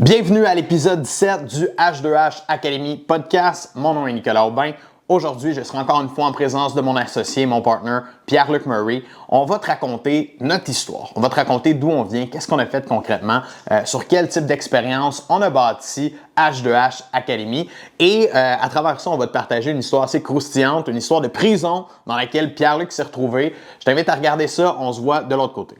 Bienvenue à l'épisode 17 du H2H Academy Podcast. Mon nom est Nicolas Aubin. Aujourd'hui, je serai encore une fois en présence de mon associé, mon partner, Pierre-Luc Murray. On va te raconter notre histoire. On va te raconter d'où on vient, qu'est-ce qu'on a fait concrètement, euh, sur quel type d'expérience on a bâti H2H Academy. Et euh, à travers ça, on va te partager une histoire assez croustillante, une histoire de prison dans laquelle Pierre-Luc s'est retrouvé. Je t'invite à regarder ça. On se voit de l'autre côté.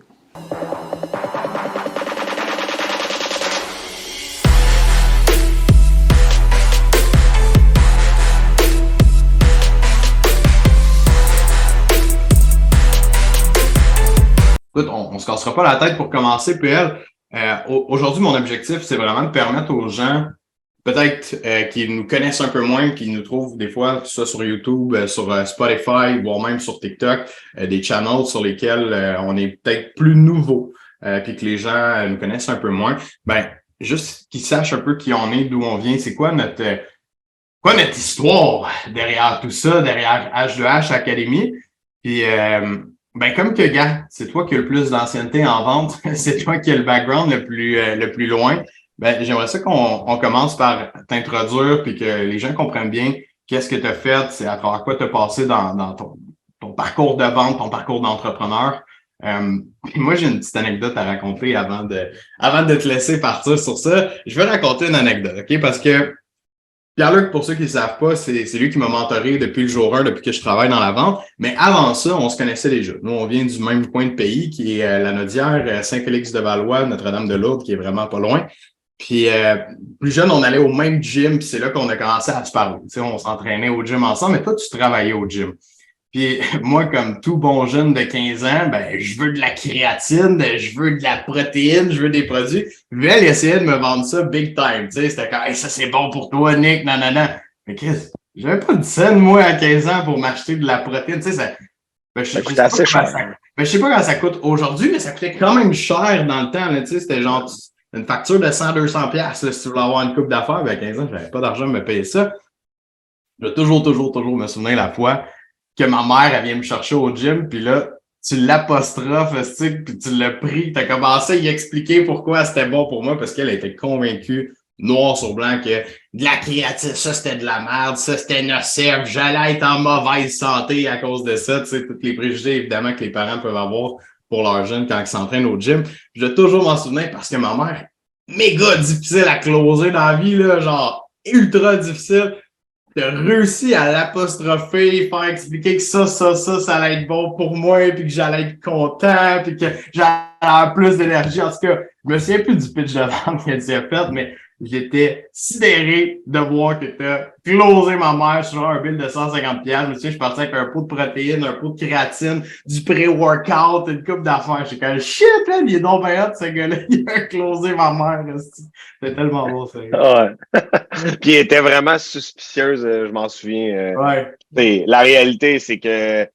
On ne se cassera pas la tête pour commencer, PL. Euh, Aujourd'hui, mon objectif, c'est vraiment de permettre aux gens, peut-être euh, qui nous connaissent un peu moins, qui nous trouvent des fois, soit sur YouTube, euh, sur euh, Spotify, voire même sur TikTok, euh, des channels sur lesquels on est peut-être plus nouveau, puis que les gens nous connaissent un peu moins. Ben, juste qu'ils sachent un peu qui on est, d'où on vient, c'est quoi notre quoi notre histoire derrière tout ça, derrière H2H Academy. Puis ben, comme que, gars, c'est toi qui as le plus d'ancienneté en vente, c'est toi qui as le background le plus, euh, le plus loin. Ben, j'aimerais ça qu'on on commence par t'introduire puis que les gens comprennent bien qu'est-ce que tu as fait, c'est à travers quoi tu as passé dans, dans ton, ton, parcours de vente, ton parcours d'entrepreneur. Euh, moi, j'ai une petite anecdote à raconter avant de, avant de te laisser partir sur ça. Je vais raconter une anecdote, OK? Parce que Pierre-Luc, pour ceux qui ne savent pas, c'est lui qui m'a mentoré depuis le jour 1, depuis que je travaille dans la vente. Mais avant ça, on se connaissait déjà. Nous, on vient du même coin de pays, qui est euh, la Nodière, euh, Saint-Félix-de-Valois, Notre-Dame-de-Lourdes, qui est vraiment pas loin. Puis euh, plus jeune, on allait au même gym, puis c'est là qu'on a commencé à se parler. On s'entraînait au gym ensemble, mais toi, tu travaillais au gym. Puis moi, comme tout bon jeune de 15 ans, ben, je veux de la créatine, je veux de la protéine, je veux des produits. Puis elle essayait de me vendre ça big time. Tu sais, c'était comme, ça c'est bon pour toi, Nick, non, non, non. Mais Chris, j'avais pas de scène, moi, à 15 ans pour m'acheter de la protéine. Tu sais, ça, ben, je, ça coûte assez cher. Ça, ben, je sais pas comment ça coûte aujourd'hui, mais ça coûtait quand même cher dans le temps. Là, tu sais, c'était genre une facture de 100-200$. Là, si tu voulais avoir une coupe d'affaires, ben, à 15 ans, j'avais pas d'argent à me payer ça. Je vais toujours, toujours, toujours me souvenir la fois que ma mère, elle vient me chercher au gym, puis là, tu l'apostrophes, puis tu l'as pris, tu as commencé à y expliquer pourquoi c'était bon pour moi, parce qu'elle était convaincue, noir sur blanc, que de la créative, ça c'était de la merde, ça c'était nocif, j'allais être en mauvaise santé à cause de ça, tu sais, tous les préjugés, évidemment, que les parents peuvent avoir pour leurs jeunes quand ils s'entraînent au gym. Je vais toujours m'en souvenir parce que ma mère, méga difficile à closer dans la vie, là, genre ultra difficile de réussi à l'apostropher, faire expliquer que ça, ça, ça, ça allait être bon pour moi, puis que j'allais être content, puis que j'allais avoir plus d'énergie. En tout cas, je me souviens plus du pitch de vente qu'elle s'est fait, mais j'étais sidéré de voir que tu as closé ma mère sur un bill de 150 pièces. Je me suis je partais avec un pot de protéines, un pot de créatine, du pré-workout, une coupe d'affaires. J'étais comme shit, là, il est donc bien ce gars-là. Il a closé ma mère. C'était tellement beau, ça. Ouais. Puis il était vraiment suspicieuse, euh, je m'en souviens. Euh. Ouais. La réalité, c'est que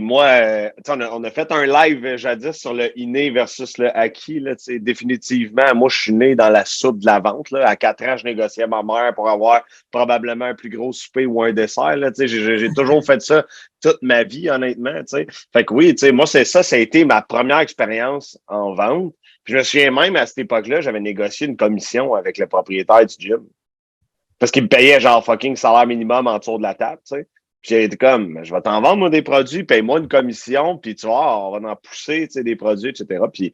moi, euh, on, a, fait un live jadis sur le inné versus le acquis. Là, définitivement, moi, je suis né dans la soupe de la vente. Là. À quatre ans, je négociais ma mère pour avoir probablement un plus gros souper ou un dessert. J'ai toujours fait ça toute ma vie, honnêtement. T'sais. Fait que oui, moi, c'est ça, ça a été ma première expérience en vente. Puis je me souviens même à cette époque-là, j'avais négocié une commission avec le propriétaire du gym. Parce qu'il me payait genre fucking salaire minimum en dessous de la table, tu sais. J'ai été comme, je vais t'en vendre moi, des produits, paye-moi une commission, puis tu vois, on va en pousser des produits, etc. Puis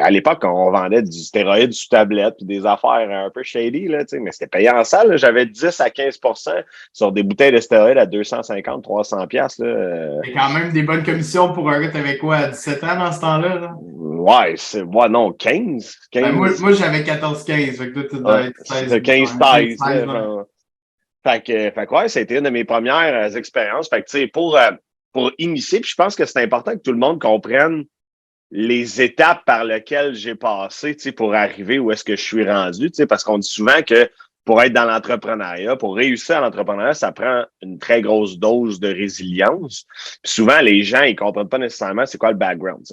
à l'époque, on vendait du stéroïde sous tablette, puis des affaires un peu shady, là, mais c'était payé en salle. J'avais 10 à 15% sur des bouteilles de stéroïde à 250, 300 pièces. C'est quand même des bonnes commissions pour un gars, t'avais quoi, à 17 ans dans ce temps-là? Là? Ouais, c'est, ouais, non, 15. 15. Ben, moi, moi j'avais 14-15, fait que tu dois être 16. 15-16, fait que, fait ça a été une de mes premières euh, expériences. Fait que, pour, euh, pour initier, puis je pense que c'est important que tout le monde comprenne les étapes par lesquelles j'ai passé, pour arriver où est-ce que je suis rendu, parce qu'on dit souvent que pour être dans l'entrepreneuriat, pour réussir à l'entrepreneuriat, ça prend une très grosse dose de résilience. Puis souvent, les gens, ils comprennent pas nécessairement c'est quoi le background.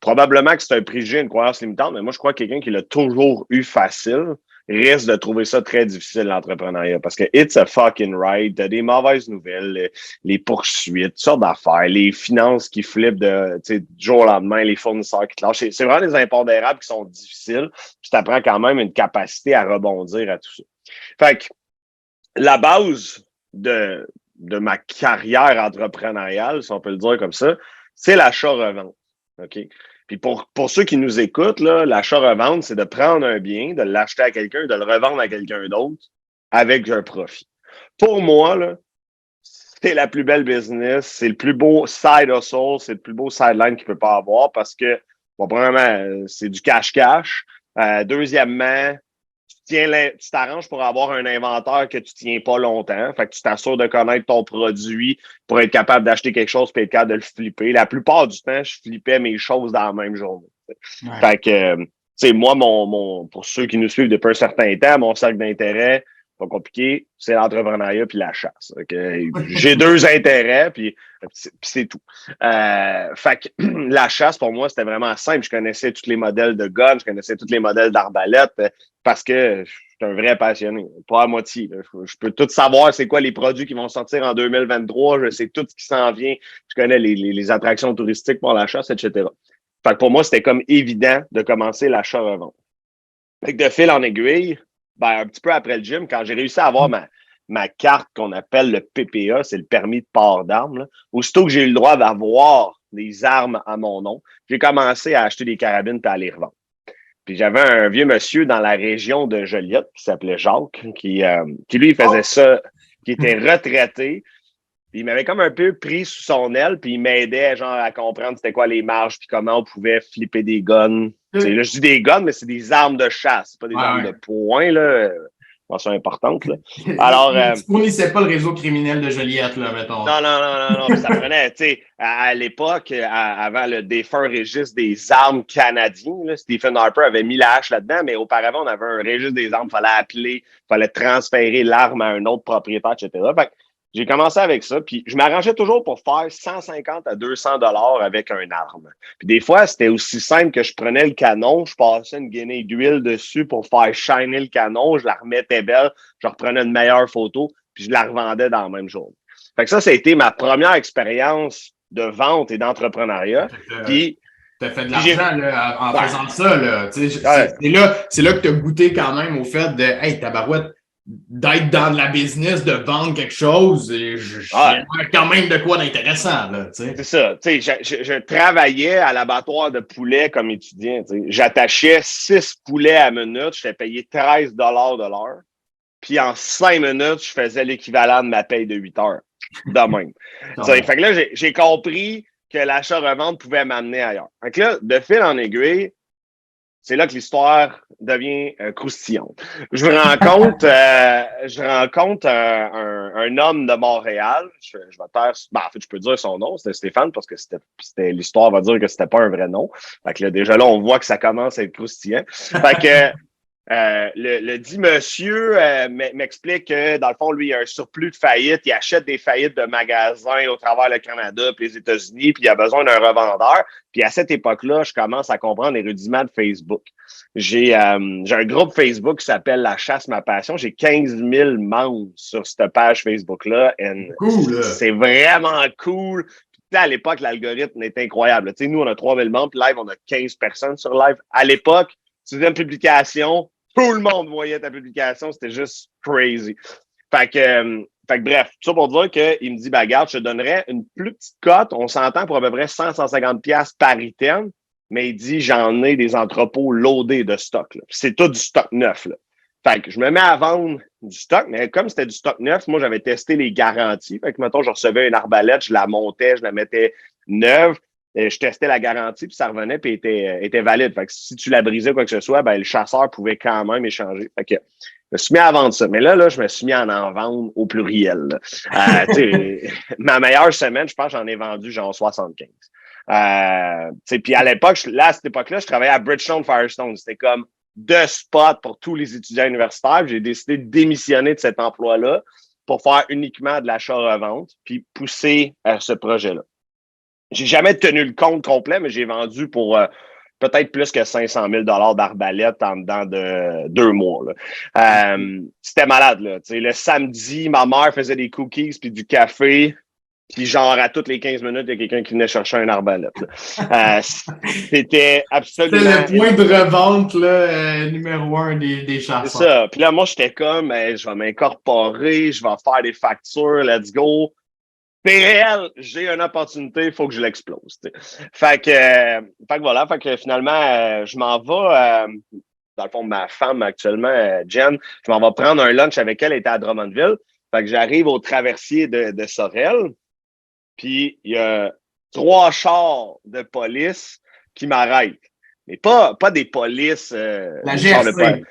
probablement que c'est un préjugé, une croyance limitante, mais moi, je crois que quelqu'un qui l'a toujours eu facile, risque de trouver ça très difficile, l'entrepreneuriat, parce que it's a fucking ride. T'as des mauvaises nouvelles, les poursuites, toutes sortes d'affaires, les finances qui flippent de, du jour au lendemain, les fournisseurs qui te lâchent. C'est vraiment des impondérables qui sont difficiles. Puis t'apprends quand même une capacité à rebondir à tout ça. Fait que la base de, de ma carrière entrepreneuriale, si on peut le dire comme ça, c'est l'achat-revente. OK? Puis pour, pour ceux qui nous écoutent, l'achat-revente, c'est de prendre un bien, de l'acheter à quelqu'un, de le revendre à quelqu'un d'autre avec un profit. Pour moi, là, c'est la plus belle business, c'est le plus beau side hustle, c'est le plus beau sideline qu'il peut pas avoir parce que, bon, premièrement, c'est du cash-cash. Euh, deuxièmement, tu t'arranges pour avoir un inventaire que tu tiens pas longtemps. Fait que tu t'assures de connaître ton produit pour être capable d'acheter quelque chose et être capable de le flipper. La plupart du temps, je flippais mes choses dans la même journée. Fait que, tu sais, moi, mon, mon, pour ceux qui nous suivent depuis un certain temps, mon cercle d'intérêt, pas compliqué, c'est l'entrepreneuriat puis la chasse. J'ai deux intérêts, puis, c'est tout. Euh, fait que la chasse, pour moi, c'était vraiment simple. Je connaissais tous les modèles de guns, je connaissais tous les modèles d'arbalètes euh, parce que je suis un vrai passionné. Pas à moitié. Je, peux tout savoir c'est quoi les produits qui vont sortir en 2023. Je sais tout ce qui s'en vient. Je connais les, les, attractions touristiques pour la chasse, etc. Fait que pour moi, c'était comme évident de commencer l'achat-revente. Fait que de fil en aiguille, ben, un petit peu après le gym, quand j'ai réussi à avoir ma, ma carte qu'on appelle le PPA, c'est le permis de port d'armes, aussitôt que j'ai eu le droit d'avoir des armes à mon nom, j'ai commencé à acheter des carabines et à les revendre. Puis j'avais un vieux monsieur dans la région de Joliette qui s'appelait Jacques, qui, euh, qui lui faisait ça, qui était retraité. Il m'avait comme un peu pris sous son aile, puis il m'aidait genre à comprendre c'était quoi les marges, puis comment on pouvait flipper des guns, Là, je dis des guns, mais c'est des armes de chasse, pas des armes de poing, là. Mention importante, là. Alors. Euh, tu fournissais pas le réseau criminel de Joliette, là, mettons. Non, non, non, non, non. ça prenait, tu sais, à, l'époque, avant le défunt registre des armes canadiens, là, Stephen Harper avait mis la hache là-dedans, mais auparavant, on avait un registre des armes, il fallait appeler, il fallait transférer l'arme à un autre propriétaire, etc. Fait j'ai commencé avec ça, puis je m'arrangeais toujours pour faire 150 à 200 dollars avec un arme. Puis des fois, c'était aussi simple que je prenais le canon, je passais une guinée d'huile dessus pour faire shiner le canon, je la remettais belle, je reprenais une meilleure photo, puis je la revendais dans le même jour. Fait que ça, ça a été ma première expérience de vente et d'entrepreneuriat. Puis T'as fait de l'argent là, en faisant ça. Là. C'est là, là que tu as goûté quand même au fait de Hey, tabarouette, d'être dans la business, de vendre quelque chose, et je, quand même de quoi d'intéressant. C'est ça. Je, je, je, travaillais à l'abattoir de poulet comme étudiant. J'attachais six poulets à minute, je t'ai payé 13 de l'heure. Puis en cinq minutes, je faisais l'équivalent de ma paye de 8 heures. De même. fait que là, j'ai compris que l'achat-revente pouvait m'amener ailleurs. Fait que là, de fil en aiguille, c'est là que l'histoire devient euh, croustillante. Je compte, euh, je rencontre un, un, homme de Montréal. Je, je vais taire, ben, en fait, je peux dire son nom, c'était Stéphane, parce que c'était l'histoire va dire que c'était pas un vrai nom. Fait que là, déjà là, on voit que ça commence à être croustillant. Fait que euh, le, le, dit monsieur euh, m'explique que, dans le fond, lui, il a un surplus de faillites. Il achète des faillites de magasins au travers le Canada puis les États-Unis, puis il a besoin d'un revendeur. Puis à cette époque-là, je commence à comprendre les rudiments de Facebook. J'ai euh, un groupe Facebook qui s'appelle La chasse, ma passion. J'ai 15 000 membres sur cette page Facebook-là. Cool, C'est vraiment cool. Puis, à l'époque, l'algorithme est incroyable. nous, on a 3 000 membres, puis live, on a 15 personnes sur live. À l'époque, tu faisais une publication, tout le monde voyait ta publication. C'était juste crazy. Fait que, euh, fait que bref, tout ça pour dire qu'il me dit, bah, je te donnerais une plus petite cote. On s'entend pour à peu près 100, 150 pièces par item. Mais il dit, j'en ai des entrepôts loadés de stock. C'est tout du stock neuf. Là. Fait que je me mets à vendre du stock, mais comme c'était du stock neuf, moi, j'avais testé les garanties. Fait que, mettons, je recevais une arbalète, je la montais, je la mettais neuve. Euh, je testais la garantie, puis ça revenait, puis était, euh, était valide. Fait que si tu la brisais quoi que ce soit, ben, le chasseur pouvait quand même échanger. Fait que je me suis mis à vendre ça. Mais là, là, je me suis mis à en vendre au pluriel. Euh, ma meilleure semaine, je pense j'en ai vendu genre 75. Euh, puis à l'époque, là, à cette époque-là, je travaillais à Bridgestone Firestone. C'était comme deux spots pour tous les étudiants universitaires. J'ai décidé de démissionner de cet emploi-là pour faire uniquement de l'achat-revente, puis pousser à ce projet-là. J'ai jamais tenu le compte complet, mais j'ai vendu pour euh, peut-être plus que 500 000 d'arbalète en dedans de deux mois. Euh, c'était malade. Là. le samedi, ma mère faisait des cookies puis du café. Puis genre, à toutes les 15 minutes, il y a quelqu'un qui venait chercher un arbalète. Euh, c'était absolument... C'était le point de revente là, euh, numéro un des, des chasseurs. C'est ça. Puis là, moi, j'étais comme, je vais m'incorporer, je vais faire des factures, let's go. PL, j'ai une opportunité, il faut que je l'explose. Fait que, euh, fait que voilà, fait que finalement, euh, je m'en vais, euh, dans le fond, ma femme actuellement, Jen, je m'en vais prendre un lunch avec elle, elle était à Drummondville. Fait que j'arrive au traversier de, de Sorel, puis il y a trois chars de police qui m'arrêtent. Mais pas, pas des polices. La GRC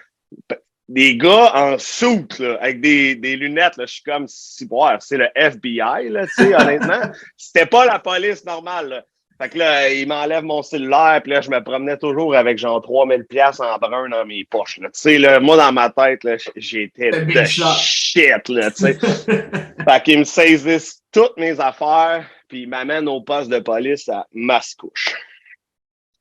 des gars en soute, avec des, des lunettes, là, je suis comme, si, c'est le FBI, là, tu sais, honnêtement. C'était pas la police normale, là. Fait que là, il m'enlève mon cellulaire, puis là, je me promenais toujours avec genre 3000 pièces en brun dans mes poches, là. Tu sais, là, moi, dans ma tête, là, j'étais de shit, là, tu sais. fait qu'ils me saisissent toutes mes affaires, puis ils m'amènent au poste de police à Mascouche.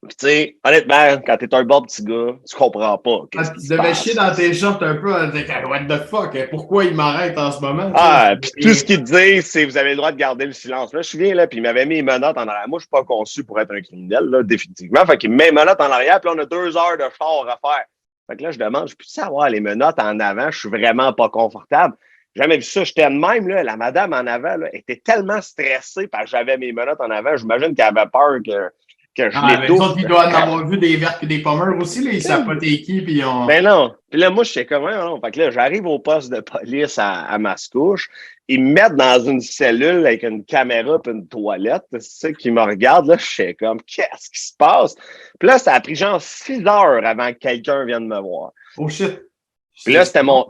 Puis, tu sais, honnêtement, quand t'es un bon petit gars, tu comprends pas. Ah, tu devais chier dans tes shorts un peu, en disant, what the fuck, pourquoi il m'arrête en ce moment? Ah, puis tout ce qu'il dit, c'est vous avez le droit de garder le silence. Là, je suis bien là, puis il m'avait mis les menottes en arrière. Moi, je suis pas conçu pour être un criminel, là, définitivement. Fait qu'il me met les menottes en arrière, puis on a deux heures de char à faire. Fait que là, je demande, je peux savoir les menottes en avant? Je suis vraiment pas confortable. Jamais vu ça. J'étais de même, là. La madame en avant, là, était tellement stressée parce que j'avais mes menottes en avant. J'imagine qu'elle avait peur que que je ah, les autres, ils doivent en avoir vu des vertes et des pommeurs aussi, là. Ils savent pas t'es qui, puis on... Ben non. Puis là, moi, je sais comment, non. Fait que là, j'arrive au poste de police à, à Mascouche. Ils me mettent dans une cellule avec une caméra et une toilette. C'est ça qui me regarde, là. Je sais comme, qu'est-ce qui se passe? Puis là, ça a pris genre six heures avant que quelqu'un vienne me voir. Oh shit. Puis là, c'était mon,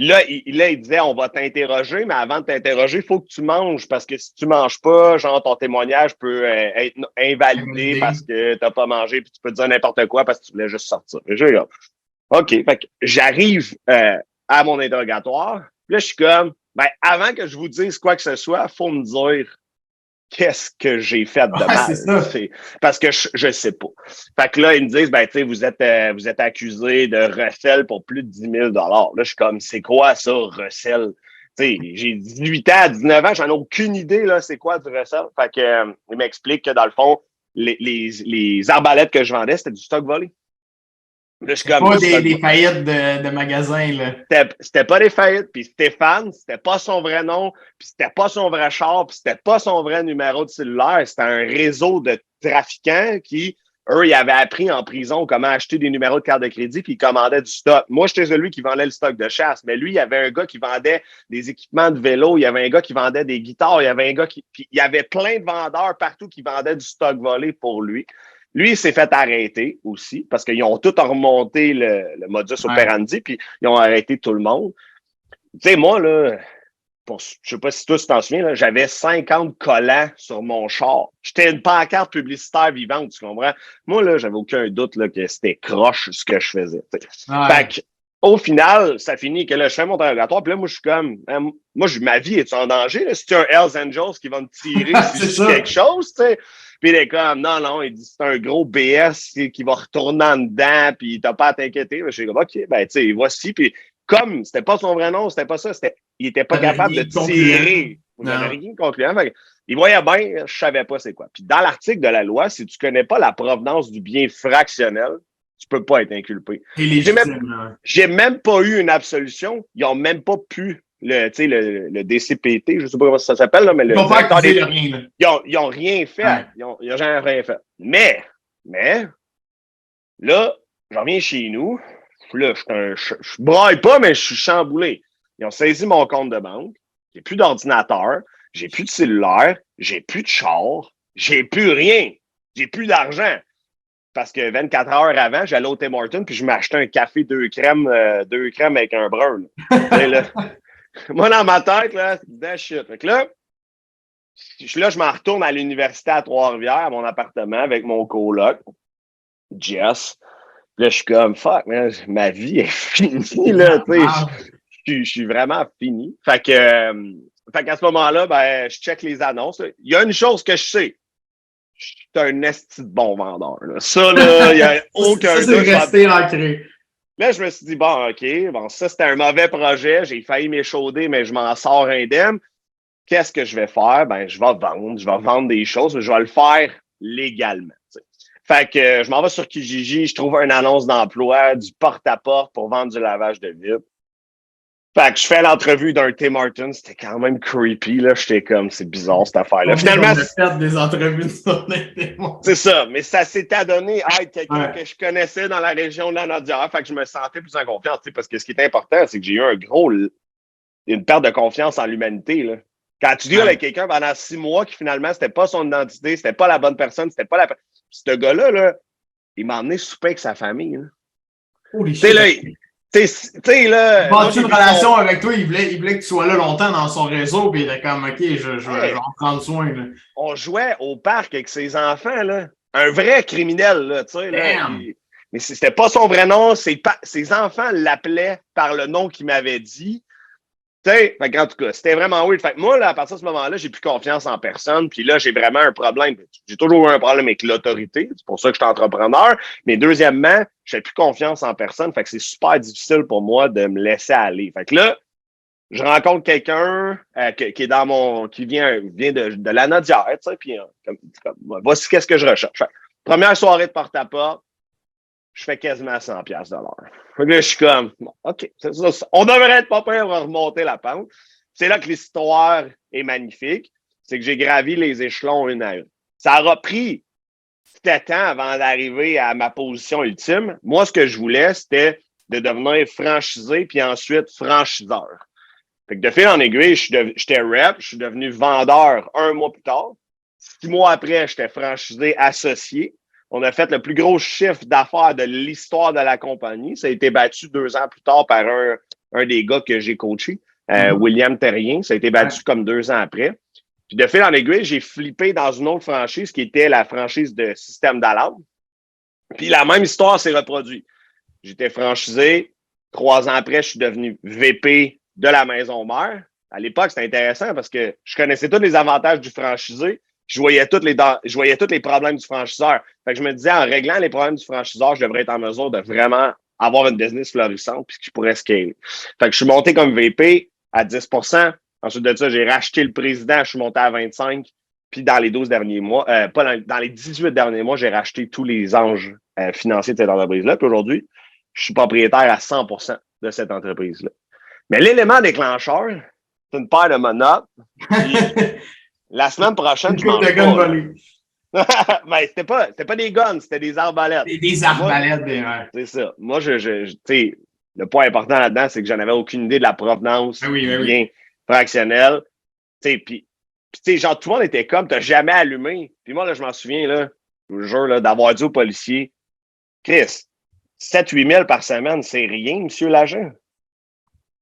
Là il, là, il disait, on va t'interroger, mais avant de t'interroger, il faut que tu manges parce que si tu manges pas, genre, ton témoignage peut euh, être invalidé parce que tu n'as pas mangé puis tu peux dire n'importe quoi parce que tu voulais juste sortir. OK, fait que j'arrive euh, à mon interrogatoire. Là, je suis comme, ben, avant que je vous dise quoi que ce soit, il faut me dire qu'est-ce que j'ai fait de mal? Parce que je, ne sais pas. Fait que là, ils me disent, ben, tu sais, vous êtes, euh, vous êtes accusé de recel pour plus de 10 000 Là, je suis comme, c'est quoi ça, recel? Tu sais, j'ai 18 ans, 19 ans, j'en ai aucune idée, là, c'est quoi du recel? Fait que, euh, il m'explique que dans le fond, les, les, les arbalètes que je vendais, c'était du stock volé. Là, pas des, des, faillites de, de magasins, là. C'était pas des faillites, puis Stéphane, c'était pas son vrai nom, puis c'était pas son vrai char, puis c'était pas son vrai numéro de cellulaire. C'était un réseau de trafiquants qui, eux, ils avaient appris en prison comment acheter des numéros de carte de crédit, puis ils commandaient du stock. Moi, j'étais celui qui vendait le stock de chasse, mais lui, il y avait un gars qui vendait des équipements de vélo, il y avait un gars qui vendait des guitares, il y avait un gars qui... Puis il y avait plein de vendeurs partout qui vendaient du stock volé pour lui. Lui, il s'est fait arrêter aussi parce qu'ils ont tout remonté le, le modus operandi, puis ils ont arrêté tout le monde. Tu sais, moi, là, pour, je sais pas si tu t'en souviens, j'avais 50 collants sur mon char. J'étais une pancarte publicitaire vivante, tu comprends? Moi, là, j'avais aucun doute là, que c'était croche ce que je faisais. Fait que, au final, ça finit que là, je fais mon interrogatoire, puis là, moi, je suis comme, hein, moi, ma vie est en danger? Là? Si tu un Hells Angels qui va me tirer sur quelque chose, tu sais? Puis il est comme, non, non, il dit, c'est un gros BS qui va retourner en dedans, puis t'as pas à t'inquiéter. Je suis comme, OK, ben, tu sais, voici. Puis comme c'était pas son vrai nom, c'était pas ça, c'était, il était pas capable de tirer. Rien concluant. Il voyait bien, je savais pas c'est quoi. Puis dans l'article de la loi, si tu connais pas la provenance du bien fractionnel, tu peux pas être inculpé. J'ai même, même pas eu une absolution. Ils ont même pas pu le, le, le DCPT, je sais pas comment ça s'appelle, mais le. Ils n'ont rien. Ils ont, ils ont rien fait. Ils, ont, ils ont jamais rien fait. Mais, mais, là, je reviens chez nous. Là, je, je, je braille pas, mais je suis chamboulé. Ils ont saisi mon compte de banque. J'ai plus d'ordinateur. J'ai plus de cellulaire. J'ai plus de char. J'ai plus rien. J'ai plus d'argent. Parce que 24 heures avant, j'allais au Tim Hortons puis je m'achetais un café deux crèmes, euh, deux crèmes avec un brun. Moi, dans ma tête, là, c'est shit. Fait que là, là, je m'en retourne à l'université à Trois-Rivières, à mon appartement, avec mon coloc, Jess. Là, je suis comme, fuck, ma vie est finie, là, tu sais. Je, suis vraiment fini. Fait que, euh, fait qu'à ce moment-là, ben, je check les annonces. Il y a une chose que je sais. Je suis un esti de bon vendeur. Ça, là, il n'y a aucun doute. C'est resté ancré. Là, je me suis dit, bon, OK, bon, ça, c'était un mauvais projet. J'ai failli m'échauder, mais je m'en sors indemne. Qu'est-ce que je vais faire? Ben, je vais vendre. Je vais vendre des choses, mais je vais le faire légalement. Fait que euh, je m'en vais sur Kijiji, je trouve une annonce d'emploi, du porte-à-porte pour vendre du lavage de vitres. Fait que je fais l'entrevue d'un Tim Martin, c'était quand même creepy, là. J'étais comme, c'est bizarre cette affaire-là. Finalement. des entrevues C'est ça, mais ça s'était adonné à être quelqu'un que je connaissais dans la région de la Nadière. Fait que je me sentais plus en confiance, parce que ce qui est important, c'est que j'ai eu un gros, une perte de confiance en l'humanité, là. Quand tu dis avec quelqu'un pendant six mois qui finalement, c'était pas son identité, c'était pas la bonne personne, c'était pas la ce gars-là, là, il m'a emmené souper avec sa famille. Tu sais, là, tu sais, là. Il une relation avec toi, il voulait, il voulait que tu sois là longtemps dans son réseau, puis il était comme, OK, je, je, vais en prendre soin. Là. On jouait au parc avec ses enfants, là. Un vrai criminel, là, tu sais. Là, mais c'était pas son vrai nom, ses, ses enfants l'appelaient par le nom qu'il m'avait dit. Tu sais, en tout cas, c'était vraiment weird. Fait moi, là, à partir de ce moment-là, j'ai plus confiance en personne. Puis là, j'ai vraiment un problème. J'ai toujours eu un problème avec l'autorité. C'est pour ça que je suis entrepreneur. Mais deuxièmement, j'ai plus confiance en personne. Fait que c'est super difficile pour moi de me laisser aller. Fait que là, je rencontre quelqu'un euh, qui, est dans mon. qui vient, vient de, de la Nodière, tu sais, puis euh, comme, voici qu'est-ce que je recherche. première soirée de porte-à-porte, je fais quasiment 100$ de l'heure. Là, je suis comme, OK, on devrait être pas prêt à remonter la pente. C'est là que l'histoire est magnifique. C'est que j'ai gravi les échelons une à une. Ça aura pris sept temps avant d'arriver à ma position ultime. Moi, ce que je voulais, c'était de devenir franchisé, puis ensuite franchiseur. De fil en aiguille, j'étais rep, je suis devenu vendeur un mois plus tard. Six mois après, j'étais franchisé associé. On a fait le plus gros chiffre d'affaires de l'histoire de la compagnie. Ça a été battu deux ans plus tard par un, un des gars que j'ai coaché, euh, mm-hmm. William Terrien. Ça a été battu comme deux ans après. Puis de fil en aiguille, j'ai flippé dans une autre franchise qui était la franchise de système d'alarme. Puis la même histoire s'est reproduite. J'étais franchisé. Trois ans après, je suis devenu VP de la maison mère. À l'époque, c'était intéressant parce que je connaissais tous les avantages du franchisé, je voyais, tous les, je voyais tous les problèmes du franchiseur. Fait que je me disais, en réglant les problèmes du franchiseur, je devrais être en mesure de vraiment avoir une business florissante puis que je pourrais scaler. Fait que je suis monté comme VP à 10% Ensuite de ça, j'ai racheté le président, je suis monté à 25 Puis dans les 12 derniers mois, euh, pas dans, les 18 derniers mois, j'ai racheté tous les anges euh, financiers de cette entreprise-là. Puis aujourd'hui, je suis propriétaire à 100% de cette entreprise-là. Mais l'élément déclencheur, c'est une paire de monotes. La semaine prochaine, je m'en vais. Mais c'était pas, c'était pas des guns, c'était des arbalètes. Des, des arbalètes, des C'est ça. Moi, je, je, tu sais, le point important là-dedans, c'est que j'en avais aucune idée de la provenance ben oui, du bien fractionnel. Tu sais, puis, tu sais, genre, tout le monde était comme, t'as jamais allumé. Puis moi, là, je m'en souviens, là, je vous jure, là, d'avoir dit au policier, Chris, 7-8 000 par semaine, c'est rien, monsieur l'agent.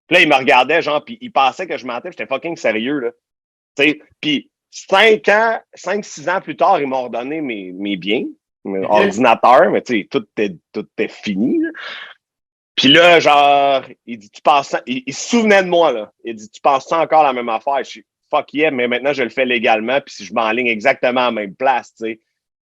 Puis là, il me regardait, genre, puis il pensait que je mentais, j'étais fucking sérieux, là. Tu sais, puis cinq ans, cinq, six ans plus tard, ils m'ont redonné mes, mes biens, mes ordinateurs, mais tu sais, tout est, tout est fini. Puis là, genre, il dit, tu penses, il, il, se souvenait de moi, là. Il dit, tu penses encore la même affaire? Je suis, fuck yeah, mais maintenant, je le fais légalement, puis si je m'enligne exactement à la même place, tu sais.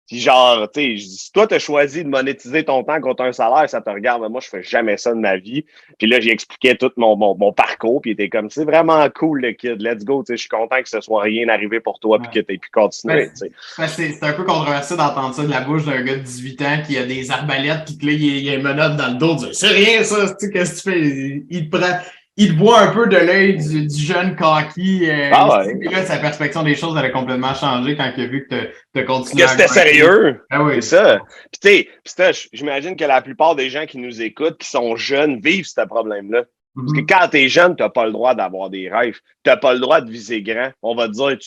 Puis genre, tu sais, si toi, tu as choisi de monétiser ton temps contre un salaire, ça te regarde. Mais moi, je fais jamais ça de ma vie. Puis là, j'ai expliqué tout mon, mon, mon, parcours. Puis il était comme, c'est vraiment cool, le kid. Let's go. Tu sais, je suis content que ce soit rien arrivé pour toi puis que tu aies pu continuer. c'est un peu controversé d'entendre ça de la bouche d'un gars de 18 ans qui a des arbalètes puis que là, il y a, une menotte dans le dos. C'est rien, ça. Tu sais, qu'est-ce que tu fais? Il te prend il voit un peu de l'œil du, jeune kaki. Euh, ah ouais. Là, sa perspective des choses, elle a complètement changé quand il a vu que tu as continué. Que c'était sérieux. Ah oui. C'est ça. Puis tu sais, j'imagine que la plupart des gens qui nous écoutent, qui sont jeunes, vivent ce problème-là. Parce que mhm. quand tu es jeune, tu n'as pas le droit d'avoir des rêves. Tu n'as pas le droit de viser grand. On va te dire,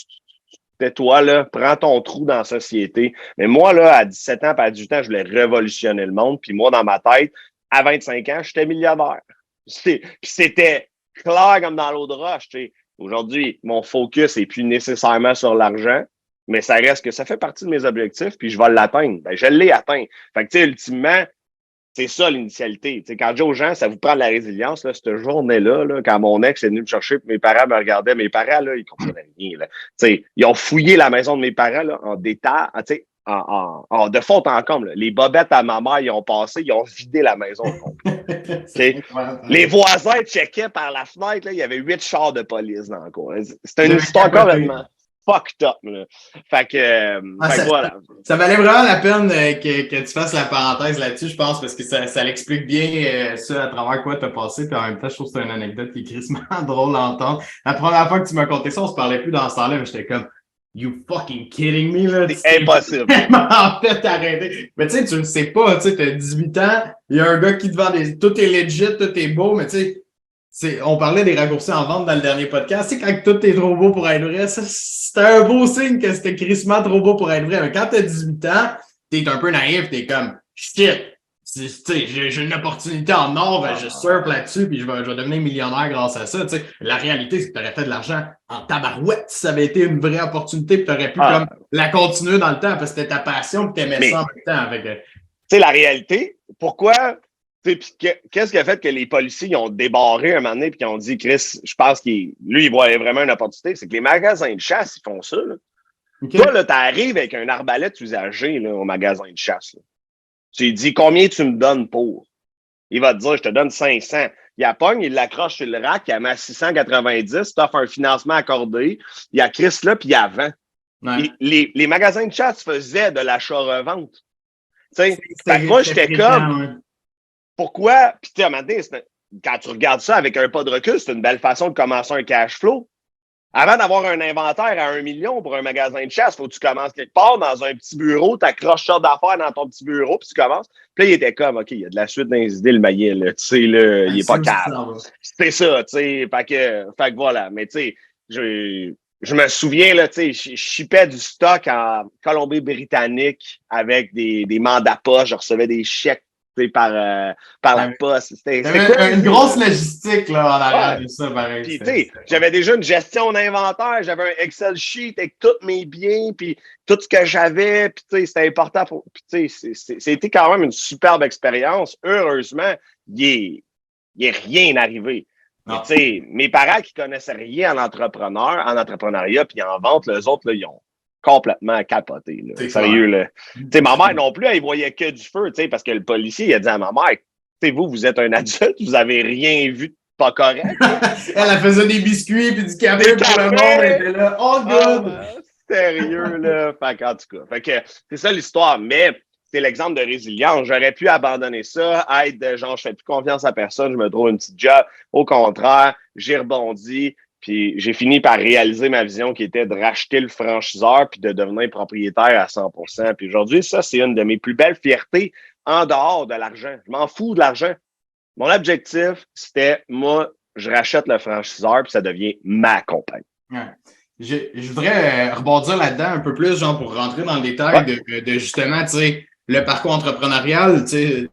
tais-toi, là, prends ton trou dans la société. Mais moi, là, à 17 ans, à 18 ans, je voulais révolutionner le monde. Puis moi, dans ma tête, à 25 ans, j'étais milliardaire. C'était clair comme dans l'eau de roche. Aujourd'hui, mon focus n'est plus nécessairement sur l'argent, mais ça reste que ça fait partie de mes objectifs, puis je vais l'atteindre. Ben, je l'ai atteint. Fait que, ultimement, c'est ça l'initialité. quand je dis aux gens, ça vous prend de la résilience, là, cette journée-là, là, quand mon ex est venu me chercher, mes parents me regardaient, mes parents, là, ils comprenaient rien. Là. ils ont fouillé la maison de mes parents là, en détail, en, de fond en comble. Les bobettes à ma mère, ils ont passé, ils ont vidé la maison. Les voisins checkaient par la fenêtre, il y avait huit chars de police dans le coin. C'était une histoire complètement fucked up. Fait que, ah, ça, voilà. Ça valait vraiment la peine euh, que, que, tu fasses la parenthèse là-dessus, je pense, parce que ça, ça l'explique bien euh, ça à travers quoi tu as passé. Puis en même temps, je trouve que c'est une anecdote qui est crissement drôle à entendre. La première fois que tu m'as conté ça, on se parlait plus dans ce temps-là, mais j'étais comme You fucking kidding me, là? C'est impossible. en fait arrêter. Mais tu sais, tu ne sais pas, tu sais, t'as 18 ans, il y a un gars qui te vend des. Tout est legit, tout est beau, mais tu sais, on parlait des raccourcis en vente dans le dernier podcast. C'est quand tout est trop beau pour être vrai, c'est un beau signe que c'était crissement trop beau pour être vrai. Mais quand t'as 18 ans, t'es un peu naïf, t'es comme shit, j'ai une opportunité en or, ben, je surfe là-dessus, puis je vais, je vais devenir millionnaire grâce à ça. sais La réalité, c'est que tu aurais fait de l'argent en tabarouette si ça avait été une vraie opportunité, puis tu aurais pu ah. comme, la continuer dans le temps, parce que c'était ta passion, puis tu aimais ça en même temps. Avec... Euh, tu sais, la réalité, pourquoi Qu'est-ce qui a fait que les policiers ont débarré un moment donné et qu'ils ont dit, Chris, je pense qu'il lui, il voyait vraiment une opportunité. C'est que les magasins de chasse, ils font ça. Là. Toi, là, tu arrives avec un arbalète usagé là, au magasin de chasse. Tu lui dis combien tu me donnes pour? Il va te dire, je te donne 500. Il a pogne, il l'accroche sur le rack, il a mis 690, tu offres un financement accordé. Il y a Chris là, puis il y a 20. Les, les, magasins de chasse faisaient de l'achat-revente. Moi, j'étais comme, pourquoi? Puis, tu sais, quand tu regardes ça avec un pas de recul, c'est une belle façon de commencer un cash flow. Avant d'avoir un inventaire à un million pour un magasin de chasse, faut que tu commences quelque part dans un petit bureau, tu accroches ça d'affaires dans ton petit bureau, puis tu commences. Puis là, il était comme, OK, il y a de la suite dans les idées, le maillet, là, tu sais, là, il est pas calme. C'était ça, tu sais, fait que, fait que voilà. Mais tu sais, je, je me souviens, là, tu sais, je chipais du stock en Colombie-Britannique avec des, des mandats pas, je recevais des chèques par, euh, par la poste. C'était une grosse logistique là, en arrière de ça, pareil. j'avais déjà une gestion d'inventaire, j'avais un Excel sheet avec tous mes biens, puis tout ce que j'avais, puis c'était important pour. C'était quand même une superbe expérience. Heureusement, il n'est rien arrivé. mes parents qui connaissaient rien en entrepreneur, en entrepreneuriat, puis en vente, les autres, là, ils ont complètement capoté. Là. Sérieux, là. sais ma mère non plus, elle voyait que du feu, parce que le policier il a dit à ma mère, vous, vous êtes un adulte, vous avez rien vu de pas correct. elle, elle faisait des biscuits puis du café pour le monde, elle était là, oh ah, god! sérieux, là. Fait en tout cas, fait que c'est ça l'histoire, mais c'est l'exemple de résilience. J'aurais pu abandonner ça, être genre, je fais plus confiance à personne, je me trouve une petite job. Au contraire, j'ai rebondi, puis j'ai fini par réaliser ma vision qui était de racheter le franchiseur puis de devenir propriétaire à 100% Puis aujourd'hui, ça, c'est une de mes plus belles fiertés en dehors de l'argent. Je m'en fous de l'argent. Mon objectif, c'était, moi, je rachète le franchiseur puis ça devient ma compagnie. Je, voudrais euh, rebondir là-dedans un peu plus, genre, pour rentrer dans le détail de, de, justement, tu sais, le parcours entrepreneurial, tu sais,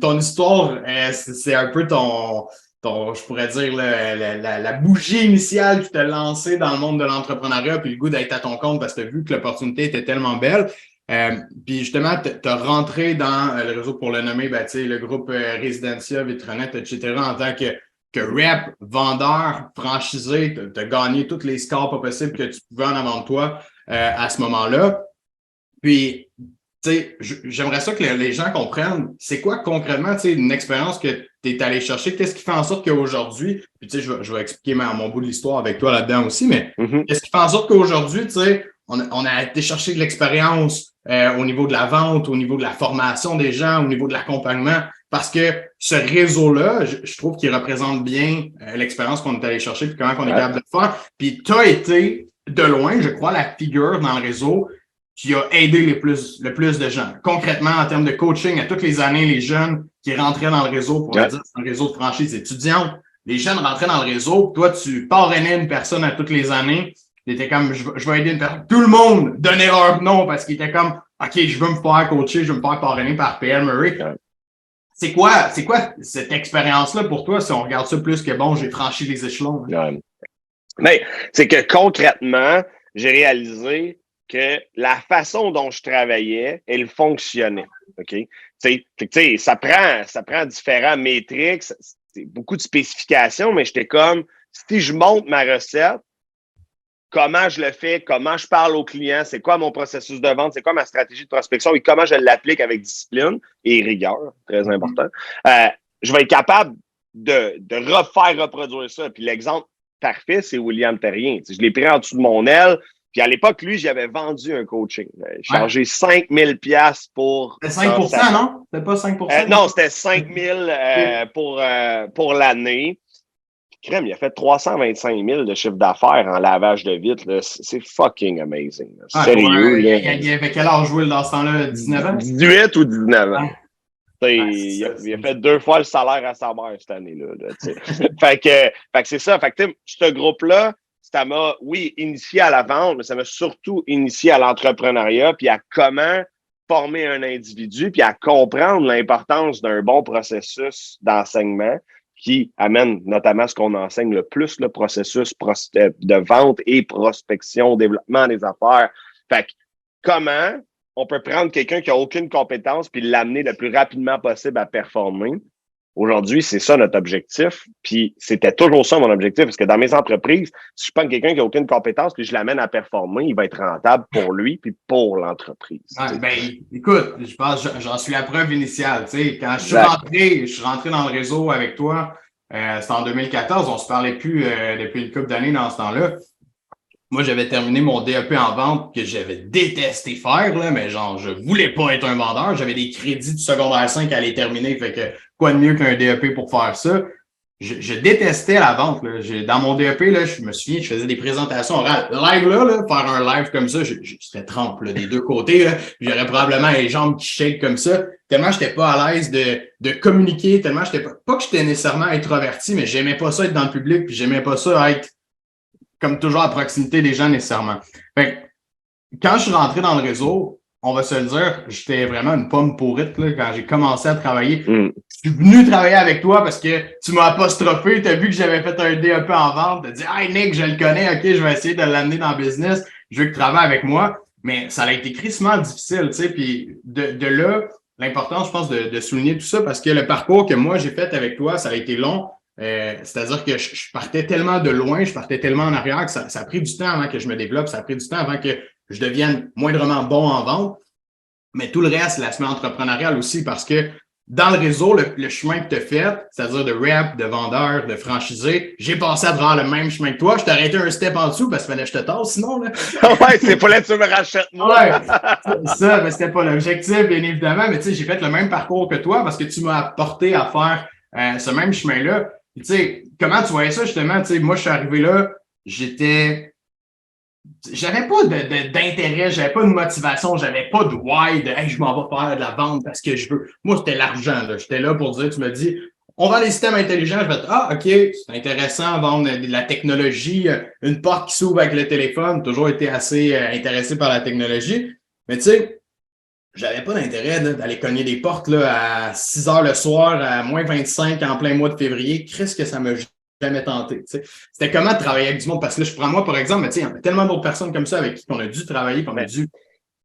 ton histoire, euh, c'est un peu ton, je pourrais dire, la, bougie initiale qui t'a lancé dans le monde de l'entrepreneuriat, puis le goût d'être à ton compte parce que tu as vu que l'opportunité était tellement belle. Euh, puis justement, tu as rentré dans euh, le réseau pour le nommer, ben, le groupe euh, Residencia, Vitronet, etc., en tant que, que rep, vendeur, franchisé, tu as gagné tous les scores pas possibles que tu pouvais en avant de toi à ce moment-là. Puis, j'aimerais ça que les gens comprennent c'est quoi concrètement une expérience que tu es allé chercher, qu'est-ce qui fait en sorte qu'aujourd'hui, puis tu sais, je, je, vais expliquer mon bout de l'histoire avec toi là-dedans aussi, mais mm-hmm. qu'est-ce qui fait en sorte qu'aujourd'hui, tu sais, on, on, a été chercher de l'expérience euh, au niveau de la vente, au niveau de la formation des gens, au niveau de l'accompagnement, parce que ce réseau-là, je, trouve qu'il représente bien euh, l'expérience qu'on est allé chercher, puis comment on est capable de le faire. Puis tu as été, de loin, je crois, la figure dans le réseau qui a aidé les plus, le plus de gens. Concrètement, en termes de coaching, à toutes les années, les jeunes qui rentraient dans le réseau, pour dire, c'est un réseau de franchise étudiante, les jeunes rentraient dans le réseau, toi, tu parrainais une personne à toutes les années, était comme, je, vais aider une personne. Tout le monde donnait leur nom parce qu'il était comme, OK, je veux me faire coacher, je veux me faire parrainer par PL Murray. C'est quoi, c'est quoi cette expérience-là pour toi si on regarde ça plus que bon, j'ai franchi les échelons? Mais c'est que concrètement, j'ai réalisé que la façon dont je travaillais, elle fonctionnait. OK? sais, ça prend, ça prend différents métriques, beaucoup de spécifications, mais j'étais comme, si je monte ma recette, comment je le fais, comment je parle aux clients, c'est quoi mon processus de vente, c'est quoi ma stratégie de prospection et comment je l'applique avec discipline et rigueur, très mm-hmm. important, euh, je vais être capable de, de refaire reproduire ça. Puis l'exemple parfait, c'est William Terrien. je l'ai pris en dessous de mon aile. Puis à l'époque, lui, j'avais vendu un coaching. J'ai chargé 5000 pièces pour... C'était 5 non? C'était pas 5% euh, Non, c'était 5000 euh, pour, euh, pour l'année. Crème, il a fait 325 000 de chiffre d'affaires en lavage de vitre. C'est fucking amazing. Ah, Sérieux. il, avait quel âge Will dans ce temps-là? 19 ans? 18 ou 19 ans. il, a, fait deux fois le salaire à sa mère cette année-là. fait que, fait que c'est ça. Fait que, ce groupe-là, ça m'a, oui, initié à la vente, mais ça m'a surtout initié à l'entrepreneuriat, puis à comment former un individu, puis à comprendre l'importance d'un bon processus d'enseignement qui amène notamment ce qu'on enseigne le plus, le processus de vente et prospection, développement des affaires. Fait que, comment on peut prendre quelqu'un qui a aucune compétence puis l'amener le plus rapidement possible à performer. Aujourd'hui, c'est ça notre objectif. Puis c'était toujours ça mon objectif, parce que dans mes entreprises, si je prends quelqu'un qui a aucune compétence puis je l'amène à performer, il va être rentable pour lui puis pour l'entreprise. ben, écoute, je pense j'en suis la preuve initiale. Quand je suis rentré, je suis rentré dans le réseau avec toi, euh, c'était en 2014, on se parlait plus euh, depuis une couple d'années dans ce temps-là. Moi, j'avais terminé mon DEP en vente que j'avais détesté faire, là, mais genre, je voulais pas être un vendeur. J'avais des crédits du secondaire 5 à aller terminer. Fait que quoi de mieux qu'un DEP pour faire ça? Je, détestais la vente. Là. Dans mon DEP, là, je me souviens, je faisais des présentations orales. Live là, là faire un live comme ça, serais trempe des deux côtés. J'aurais probablement les jambes qui shake comme ça. Tellement j'étais pas à l'aise de, de communiquer, tellement j'étais pas. Pas que j'étais nécessairement introverti, mais j'aimais pas ça être dans le public, puis j'aimais pas ça être comme toujours à proximité des gens nécessairement. Fait quand je suis rentré dans le réseau, on va se le dire, j'étais vraiment une pomme pourrite là, quand j'ai commencé à travailler. Mm. Je suis venu travailler avec toi parce que tu m'as apostrophé, tu as vu que j'avais fait un DEP en vente, tu dit Hey Nick, je le connais, ok, je vais essayer de l'amener dans le business, je veux que tu travailles avec moi. Mais ça a été crissement difficile, tu sais, puis de, de là, l'important, je pense, de, de souligner tout ça parce que le parcours que moi j'ai fait avec toi, ça a été long, euh, c'est-à-dire que je, partais tellement de loin, je partais tellement en arrière que ça, a pris du temps avant que je me développe, ça a pris du temps avant que je devienne moindrement bon en vente. Mais tout le reste, la semaine entrepreneuriale aussi, parce que dans le réseau, le, chemin que tu as fait, c'est-à-dire de rep, de vendeur, de franchisé, j'ai passé à travers le même chemin que toi. Je t'ai arrêté un step en dessous parce qu'il fallait que je te tasse sinon. Là. ouais, c'est pas là que tu me rachètes moi. ouais, ça, mais c'était pas l'objectif, bien évidemment. Mais tu sais, j'ai fait le même parcours que toi parce que tu m'as apporté à faire euh, ce même chemin-là tu sais, comment tu voyais ça justement? Tu sais, moi, je suis arrivé là, j'étais. J'avais pas d'intérêt, j'avais pas de motivation, j'avais pas de why de hey, je m'en vais faire de la vente parce que je veux. Moi, c'était l'argent. J'étais là pour dire, tu me dis, on vend des systèmes intelligents. Je vais dire, ah, OK, c'est intéressant, vendre de la technologie, une porte qui s'ouvre avec le téléphone. Toujours été assez euh, intéressé par la technologie. Mais tu sais, j'avais pas d'intérêt d'aller cogner des portes là, à 6 heures le soir, à moins 25 en plein mois de février. Qu'est-ce que ça m'a jamais tenté. C'était comment de travailler avec du monde? Parce que là, je prends moi, par exemple, mais il y a tellement d'autres personnes comme ça avec qui on a dû travailler, qu'on a dû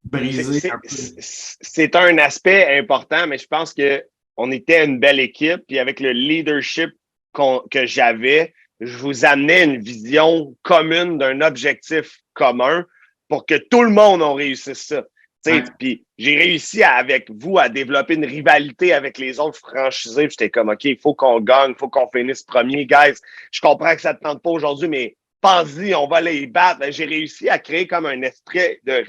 briser. C'est un aspect important, mais je pense que on était une belle équipe. Puis avec le leadership que j'avais, je vous amenais une vision commune d'un objectif commun pour que tout le monde en réussisse ça. Puis j'ai réussi avec vous à développer une rivalité avec les autres franchisés. J'étais comme, OK, il faut qu'on gagne, il faut qu'on finisse premier, guys. Je comprends que ça ne te tente pas aujourd'hui, mais pense-y, on va les battre. Ben, j'ai réussi à créer comme un esprit de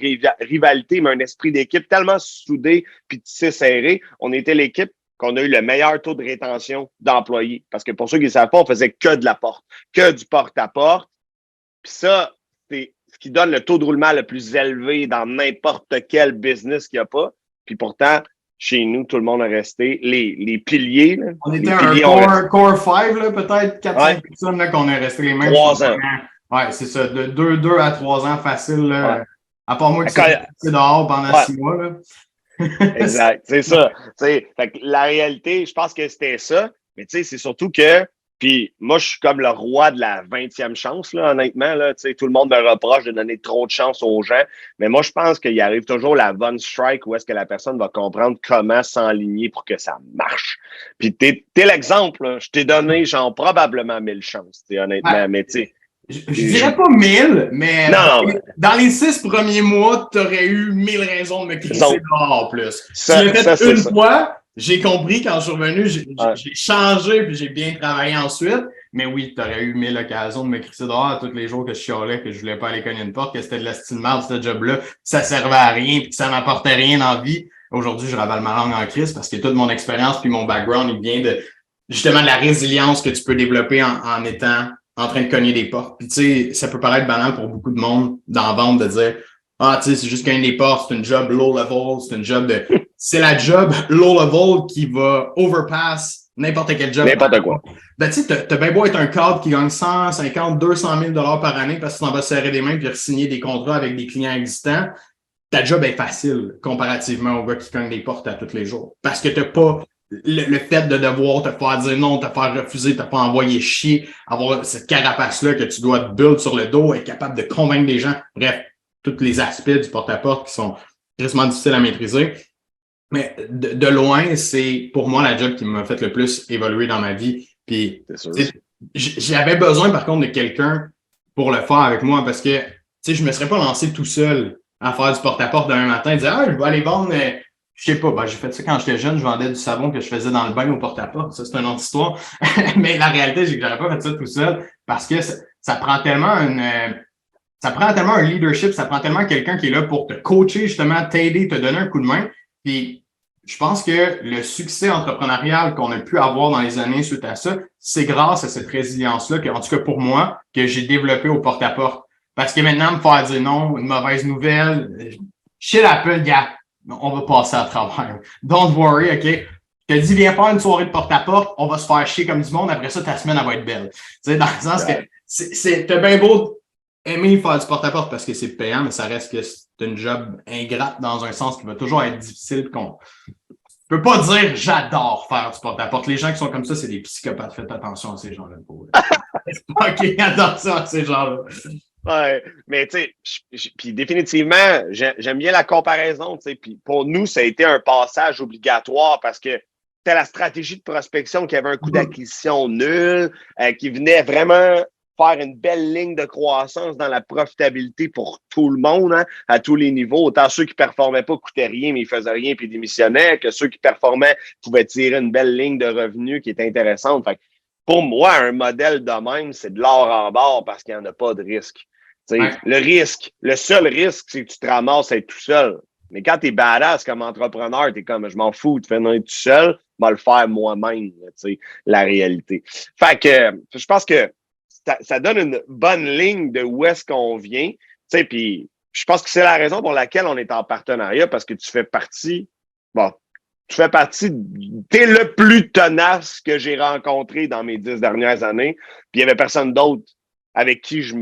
rivalité, mais un esprit d'équipe tellement soudé puis serré. On était l'équipe qu'on a eu le meilleur taux de rétention d'employés. Parce que pour ceux qui ne savent pas, on faisait que de la porte, que du porte-à-porte. Puis ça, c'est ce qui donne le taux de roulement le plus élevé dans n'importe quel business qu'il n'y a pas. Puis pourtant, chez nous, tout le monde a resté. Les, les piliers. on était un core, core 5, peut-être 4-5 personnes qu'on est resté les mêmes. 3 ans. Ouais, c'est ça. De 2, 2 à 3 ans facile. À part moi qui suis dehors pendant 6 mois. Là. exact, c'est ça. Fait la réalité, je pense que c'était ça. Mais tu sais, c'est surtout que puis moi, je suis comme le roi de la 20e chance, là, honnêtement. Là, tout le monde me reproche de donner trop de chance aux gens. Mais moi, je pense qu'il arrive toujours la bonne strike où est-ce que la personne va comprendre comment s'enligner pour que ça marche. Puis t'es, l'exemple. Je t'ai donné genre probablement mille chances, honnêtement. Mais tu sais, je, dirais pas mille, mais, dans les six premiers mois, tu aurais eu mille raisons de me crisser dehors plus. Ça, tu l'as fait une fois, j'ai compris quand je suis revenu, j'ai changé puis j'ai bien travaillé ensuite. Mais oui, tu aurais eu mille occasions de me crisser dehors tous les jours que je chialais, que je voulais pas aller cogner une porte, que c'était de la style mal, ce job-là, ça servait à rien puis que ça n'apportait rien dans la vie. Aujourd'hui, je ravale ma langue en crise parce que toute mon expérience puis mon background, il vient de justement de la résilience que tu peux développer en, en étant en train de cogner des portes. Puis tu sais, ça peut paraître banal pour beaucoup de monde la vente de dire Ah, tu sais, c'est juste cogner des portes, c'est une job low level, c'est une job de. C'est la job low level qui va overpass n'importe quel job. N'importe quoi. Ben, tu sais, t'as bien beau être un cadre qui gagne 150, 200 000 par année parce que tu t'en vas serrer des mains puis signer des contrats avec des clients existants. Ta job est facile comparativement au gars qui cogne des portes à tous les jours. Parce que t'as pas le, fait de devoir te faire dire non, te faire refuser, te pas envoyer chier, avoir cette carapace-là que tu dois te build sur le dos, être capable de convaincre des gens. Bref, tous les aspects du porte-à-porte qui sont extrêmement difficiles à maîtriser. Mais de, loin, c'est pour moi la job qui m'a fait le plus évoluer dans ma vie. Puis j'avais besoin par contre de quelqu'un pour le faire avec moi parce que je ne me serais pas lancé tout seul à faire du porte-à-porte demain matin et dire Ah, je vais aller vendre euh, je sais pas, ben, j'ai fait ça quand j'étais jeune, je vendais du savon que je faisais dans le bain au porte-à-porte. Ça, c'est une autre histoire. Mais la réalité, c'est que j'aurais pas fait ça tout seul parce que ça, prend tellement une, euh, ça prend tellement un leadership, ça prend tellement quelqu'un qui est là pour te coacher, justement, t'aider, te donner un coup de main. Puis, je pense que le succès entrepreneurial qu'on a pu avoir dans les années suite à ça, c'est grâce à cette résilience-là, que, en tout cas pour moi, que j'ai développé au porte-à-porte. Parce que maintenant, me faire dire non, une mauvaise nouvelle, chez l'Apple, gars, on va passer à travers. Don't worry, OK? Je te dis, viens faire une soirée de porte-à-porte, on va se faire chier comme du monde, après ça, ta semaine, elle va être belle. Tu sais, dans le sens que c'est, t'as bien beau aimer faire du porte-à-porte parce que c'est payant, mais ça reste que une job ingrate dans un sens qui va toujours être difficile qu'on peut pas dire j'adore faire du porte-à-porte. Les gens qui sont comme ça, c'est des psychopathes. Faites attention à ces gens-là. OK, attention à ces gens-là. Ouais, mais tu sais, puis définitivement, j'aime bien la comparaison, tu sais, puis pour nous, ça a été un passage obligatoire parce que c'était la stratégie de prospection qui avait un coût mm-hmm. d'acquisition nul, euh, qui venait vraiment faire une belle ligne de croissance dans la profitabilité pour tout le monde, hein, à tous les niveaux. Autant ceux qui performaient pas coûtaient rien, mais ils faisaient rien puis démissionnaient, que ceux qui performaient pouvaient tirer une belle ligne de revenus qui était intéressante. Fait pour moi, un modèle de même, c'est de l'or en bord parce qu'il n'y en a pas de risque. Le risque, le seul risque, c'est que tu te ramasses à être tout seul. Mais quand tu es badass comme entrepreneur, tu es comme je m'en fous de faire tout seul, je vais le faire moi-même, la réalité. Fait que je pense que ça, donne une bonne ligne de où est-ce qu'on vient. Puis je pense que c'est la raison pour laquelle on est en partenariat, parce que tu fais partie, bon, tu fais partie, tu es le plus tenace que j'ai rencontré dans mes dix dernières années. Puis il n'y avait personne d'autre avec qui je,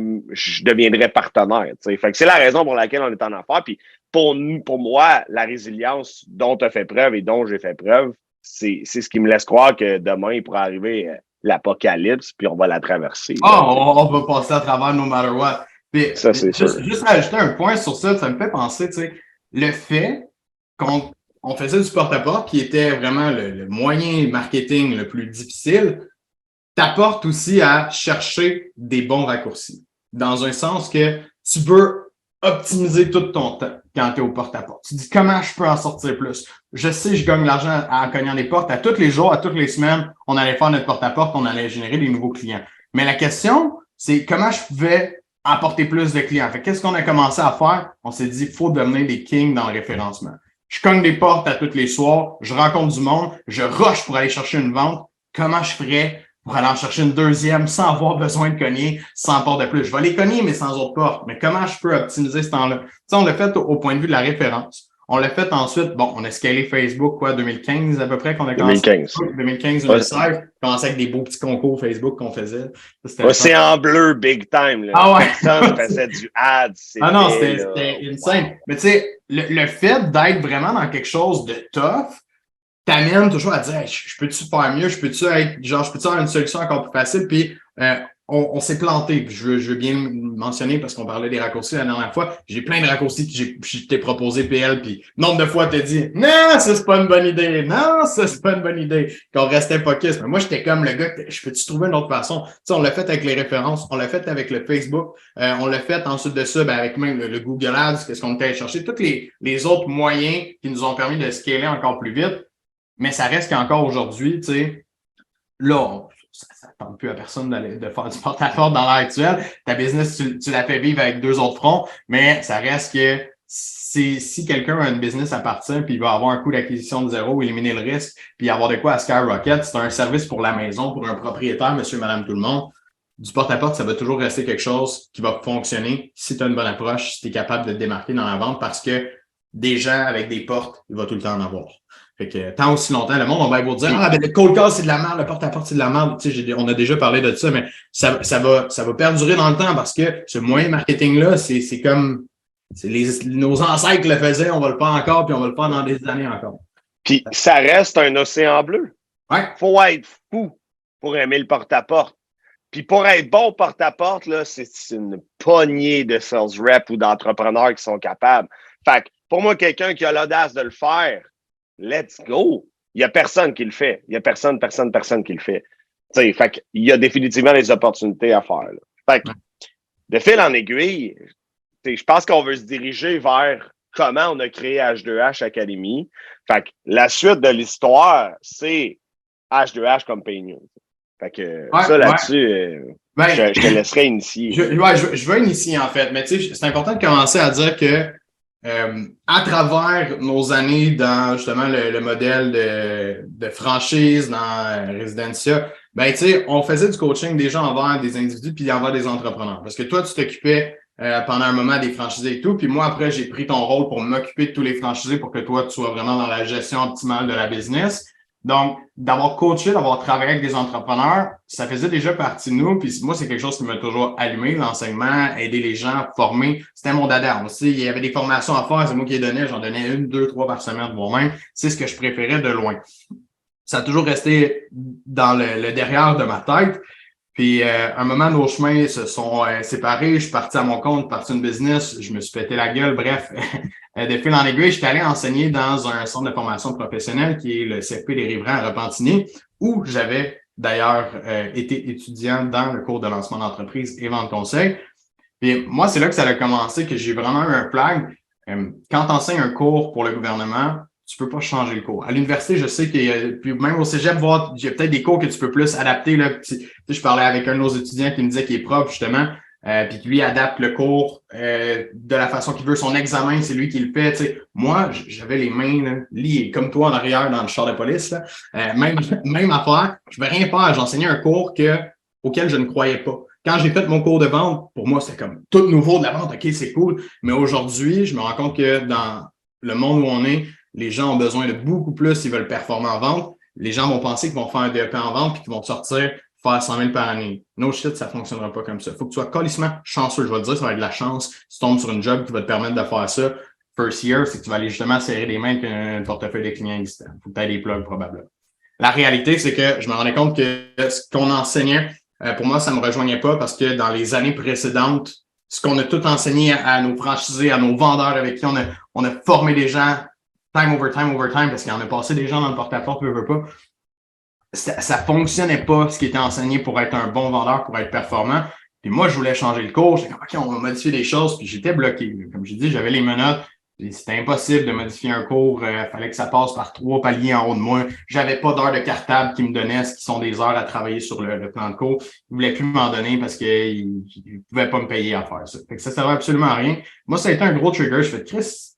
deviendrais partenaire. Fait que c'est la raison pour laquelle on est en affaires. Puis pour, pour moi, la résilience dont tu as fait preuve et dont j'ai fait preuve, c'est ce qui me laisse croire que demain, il pourra arriver euh, l'apocalypse, puis on va la traverser. Oh, on, va passer à travers no matter what. ça, c'est juste, juste ajouter un point sur ça, ça me fait penser, tu sais, le fait qu'on on faisait du porte-à-porte, qui était vraiment le, le, moyen marketing le plus difficile, t'apporte aussi à chercher des bons raccourcis. Dans un sens que tu peux optimiser tout ton temps quand tu es au porte-à-porte. Tu dis comment je peux en sortir plus? Je sais, je gagne l'argent en cognant des portes. À tous les jours, à toutes les semaines, on allait faire notre porte-à-porte, on allait générer des nouveaux clients. Mais la question, c'est comment je pouvais apporter plus de clients? Fait qu'est-ce qu'on a commencé à faire? On s'est dit, faut devenir des kings dans le référencement. Je cogne des portes à tous les soirs, je rencontre du monde, je rush pour aller chercher une vente. Comment je ferais pour aller en chercher une deuxième sans avoir besoin de cogner sans porte de plus. Je vais les cogner, mais sans autre porte. Mais comment je peux optimiser ce temps-là? Ça, on l'a fait au point de vue de la référence. On l'a fait ensuite, bon, on a scalé Facebook, quoi, 2015 à peu près qu'on a commencé. 2015. 2015, 2016. commencé avec des beaux petits concours Facebook qu'on faisait. C'est en bleu, big time. Là. Ah ouais. Personne faisait du ad. Ah non, c'était insane. Mais tu sais, le, le fait d'être vraiment dans quelque chose de tough, t'amène toujours à dire je peux-tu faire mieux, je peux-tu être genre je peux-tu avoir une solution encore plus facile, puis euh, on, s'est planté. je, veux, je veux bien mentionner parce qu'on parlait des raccourcis la dernière fois. J'ai plein de raccourcis que j'ai t'ai proposé PL, puis nombre de fois t'as dit Non, ça c'est pas une bonne idée, non, ça c'est pas une bonne idée. Qu'on restait focus. Mais moi, j'étais comme le gars, je peux-tu trouver une autre façon? Tu sais, on l'a fait avec les références, on l'a fait avec le Facebook, euh, on l'a fait ensuite de ça ben, avec même le, Google Ads, qu'est-ce qu'on était allé chercher, tous les, les autres moyens qui nous ont permis de scaler encore plus vite. Mais ça reste qu'encore aujourd'hui, tu sais, là, ça ne tente plus à personne de faire du porte-à-porte dans l'heure actuelle. Ta business, tu, la fais vivre avec deux autres fronts, mais ça reste que si, si quelqu'un a une business à partir puis il va avoir un coût d'acquisition de zéro, éliminer le risque, puis avoir de quoi à Skyrocket, c'est un service pour la maison, pour un propriétaire, monsieur, madame, tout le monde. Du porte-à-porte, ça va toujours rester quelque chose qui va fonctionner si tu as une bonne approche, si tu es capable de te démarquer dans la vente parce que des gens avec des portes, il va tout le temps en avoir. Fait que tant aussi longtemps, le monde, on va vous dire Ah, ben le cold call, c'est de la merde, le porte-à-porte, c'est de la merde. Tu sais, on a déjà parlé de ça, mais ça, ça, va, ça va perdurer dans le temps parce que ce moyen marketing-là, c'est comme les, nos ancêtres le faisaient, on va le faire encore, puis on va le faire dans des années encore. Puis ça reste un océan bleu. Ouais. Faut être fou pour aimer le porte-à-porte. Puis pour être bon porte-à-porte, c'est une poignée de sales reps ou d'entrepreneurs qui sont capables. Fait que pour moi, quelqu'un qui a l'audace de le faire, let's go. Il n'y a personne qui le fait. Il n'y a personne, personne, personne qui le fait. fait il y a définitivement des opportunités à faire. Fait de fil en aiguille, je pense qu'on veut se diriger vers comment on a créé H2H Academy. Fait la suite de l'histoire, c'est H2H Company. Fait que ça là-dessus, euh, ben, je, te laisserai initier. Je, ouais, je, je veux initier en fait, mais c'est important de commencer à dire que euh, à travers nos années dans justement le, modèle de, de, franchise dans euh, Residencia, ben, tu sais, on faisait du coaching déjà envers des individus puis envers des entrepreneurs. Parce que toi, tu t'occupais euh, pendant un moment des franchisés et tout. Puis moi, après, j'ai pris ton rôle pour m'occuper de tous les franchisés pour que toi, tu sois vraiment dans la gestion optimale de la business. Donc, d'avoir coaché, d'avoir travaillé avec des entrepreneurs, ça faisait déjà partie de nous. Puis moi, c'est quelque chose qui m'a toujours allumé, l'enseignement, aider les gens, former. C'était mon dada aussi. Il y avait des formations à faire, c'est moi qui les donnais. J'en donnais une, deux, trois par semaine de moi-même. C'est ce que je préférais de loin. Ça a toujours resté dans le, derrière de ma tête. Puis, euh, un moment, nos chemins se sont euh, séparés. Je suis parti à mon compte, parti une business. Je me suis pété la gueule. Bref, Euh, de fil en aiguille, j'étais allé enseigner dans un centre de formation professionnelle qui est le CFP des Riverains à Repentigny, où j'avais d'ailleurs euh, été étudiant dans le cours de lancement d'entreprise et vente conseil. Et moi, c'est là que ça a commencé, que j'ai vraiment eu un flag. Euh, quand tu enseignes un cours pour le gouvernement, tu peux pas changer le cours. À l'université, je sais qu'il y a, puis même au cégep, voir, j'ai peut-être des cours que tu peux plus adapter. Là. je parlais avec un de nos étudiants qui me disait qu'il est prof, justement. Euh, puis qui lui adapte le cours euh, de la façon qu'il veut. Son examen, c'est lui qui le fait. sais. Moi, j'avais les mains liées, comme toi en arrière dans le char de police. Euh, même, même affaire, je ne vais rien faire. J'enseignais un cours que, auquel je ne croyais pas. Quand j'ai fait mon cours de vente, pour moi, c'était comme tout nouveau de la vente. OK, c'est cool. Mais aujourd'hui, je me rends compte que dans le monde où on est, les gens ont besoin de beaucoup plus s'ils veulent performer en vente. Les gens vont penser qu'ils vont faire un DEP en vente puis qu'ils vont sortir faire 100 000 par année. No shit, ça fonctionnera pas comme ça. Faut que tu sois colissement chanceux. Je vais te dire, ça va être de la chance. Si tu tombes sur une job qui va te permettre de faire ça, first year, c'est que tu vas aller justement serrer les mains avec un portefeuille de clients existants. Faut que tu des plugs probablement. La réalité, c'est que je me rendais compte que ce qu'on enseignait, euh, pour moi, ça me rejoignait pas parce que dans les années précédentes, ce qu'on a tout enseigné à, nos franchisés, à nos vendeurs avec qui on a, on a formé des gens time over time over time parce qu'il en a passé des gens dans le porte-à-porte, peu, peu, pas ça, ça fonctionnait pas ce qui était enseigné pour être un bon vendeur, pour être performant. Puis moi, je voulais changer le cours. J'étais comme, OK, on va modifier les choses. Puis j'étais bloqué. Comme j'ai dit, j'avais les menottes. C'était impossible de modifier un cours. Il euh, fallait que ça passe par trois paliers en haut de moi. J'avais pas d'heures de cartable qui me donnaient ce qui sont des heures à travailler sur le, plan de cours. Ils voulaient plus m'en donner parce qu'ils ne pouvaient pas me payer à faire ça. Fait que ça servait absolument à rien. Moi, ça a été un gros trigger. Je fais, Chris,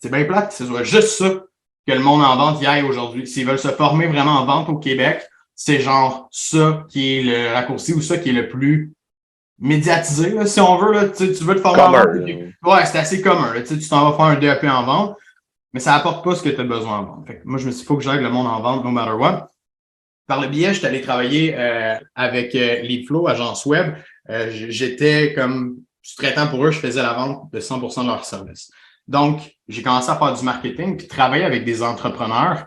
c'est bien plate. C'est juste ça que le monde en vente y aille aujourd'hui. S'ils veulent se former vraiment en vente au Québec, c'est genre ça qui est le raccourci ou ça qui est le plus médiatisé, si on veut. Là, tu, veux te former en vente. Ouais, c'est assez commun. tu t'en vas faire un DEP en vente, mais ça apporte pas ce que tu as besoin en vente. Fait moi, je me suis dit, faut que j'aille le monde en vente, no matter what. Par le biais, j'étais allé travailler euh, avec euh, Leadflow, agence web. Euh, j'étais comme sous-traitant pour eux, je faisais la vente de 100% de leur service. Donc, j'ai commencé à faire du marketing puis travailler avec des entrepreneurs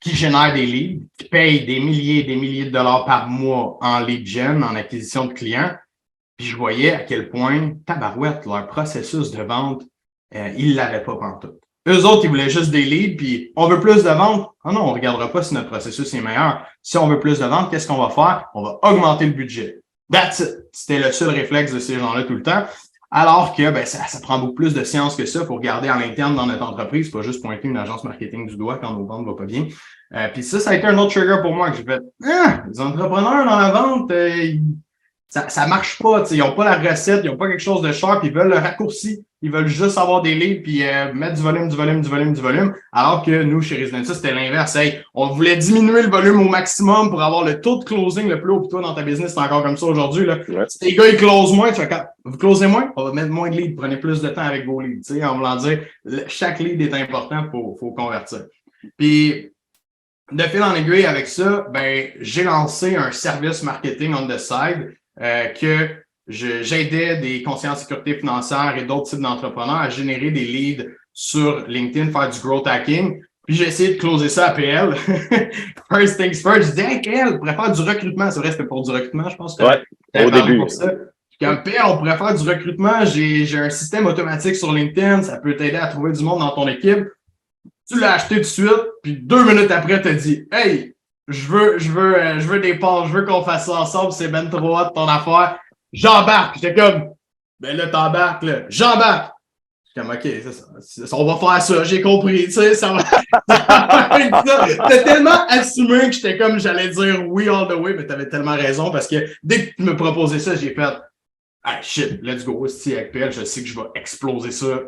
qui génèrent des leads, qui payent des milliers et des milliers de dollars par mois en lead gen, en acquisition de clients. Puis je voyais à quel point, tabarouette, leur processus de vente, euh, ils l'avaient pas tout. Eux autres, ils voulaient juste des leads, puis on veut plus de ventes. Ah non, on regardera pas si notre processus est meilleur. Si on veut plus de ventes, qu'est-ce qu'on va faire? On va augmenter le budget. That's it. C'était le seul réflexe de ces gens-là tout le temps. Alors que ben, ça, ça prend beaucoup plus de science que ça pour regarder en interne dans notre entreprise, pas juste pointer une agence marketing du doigt quand nos ventes vont pas bien. Euh, puis ça, ça a été un autre trigger pour moi que j'ai fait. Ah, les entrepreneurs dans la vente, euh, ça, ça marche pas. Ils n'ont pas la recette, ils n'ont pas quelque chose de sharp, ils veulent le raccourci. Ils veulent juste avoir des leads puis euh, mettre du volume, du volume, du volume, du volume. Alors que nous, chez Residentia, c'était l'inverse. on voulait diminuer le volume au maximum pour avoir le taux de closing le plus haut. Puis toi, dans ta business, c'est encore comme ça aujourd'hui. Là. Si les gars, ils closent moins, tu vous closez moins, on va mettre moins de leads. Prenez plus de temps avec vos leads. sais, en voulant dire, chaque lead est important pour faut convertir. Puis de fil en aiguille avec ça, ben, j'ai lancé un service marketing on the side euh, que j'aidais des conseillers en sécurité financière et d'autres types d'entrepreneurs à générer des leads sur LinkedIn, faire du growth hacking. Puis j'ai essayé de closer ça à PL. first things first, je disais, hey, PL, on pourrait faire du recrutement. C'est vrai, c'était pour du recrutement, je pense. Que ouais, au début. Pour ça. Quand PL, on pourrait faire du recrutement. J'ai un système automatique sur LinkedIn. Ça peut t'aider à trouver du monde dans ton équipe. Tu l'as acheté tout de suite, puis deux minutes après, tu as dit, hey, je veux, je veux, euh, je veux des parts, je veux qu'on fasse ça ensemble, c'est ben trop hot ton affaire j'embarque. J'étais comme, ben là, t'embarques, là. J'embarque. J'étais comme, OK, ça, ça, on va faire ça, j'ai compris, tu sais, ça va. T'as tellement assumé que j'étais comme, j'allais dire oui all the way, mais t'avais tellement raison parce que dès que tu me proposais ça, j'ai fait, ah shit, let's go, si PL, je sais que je vais exploser ça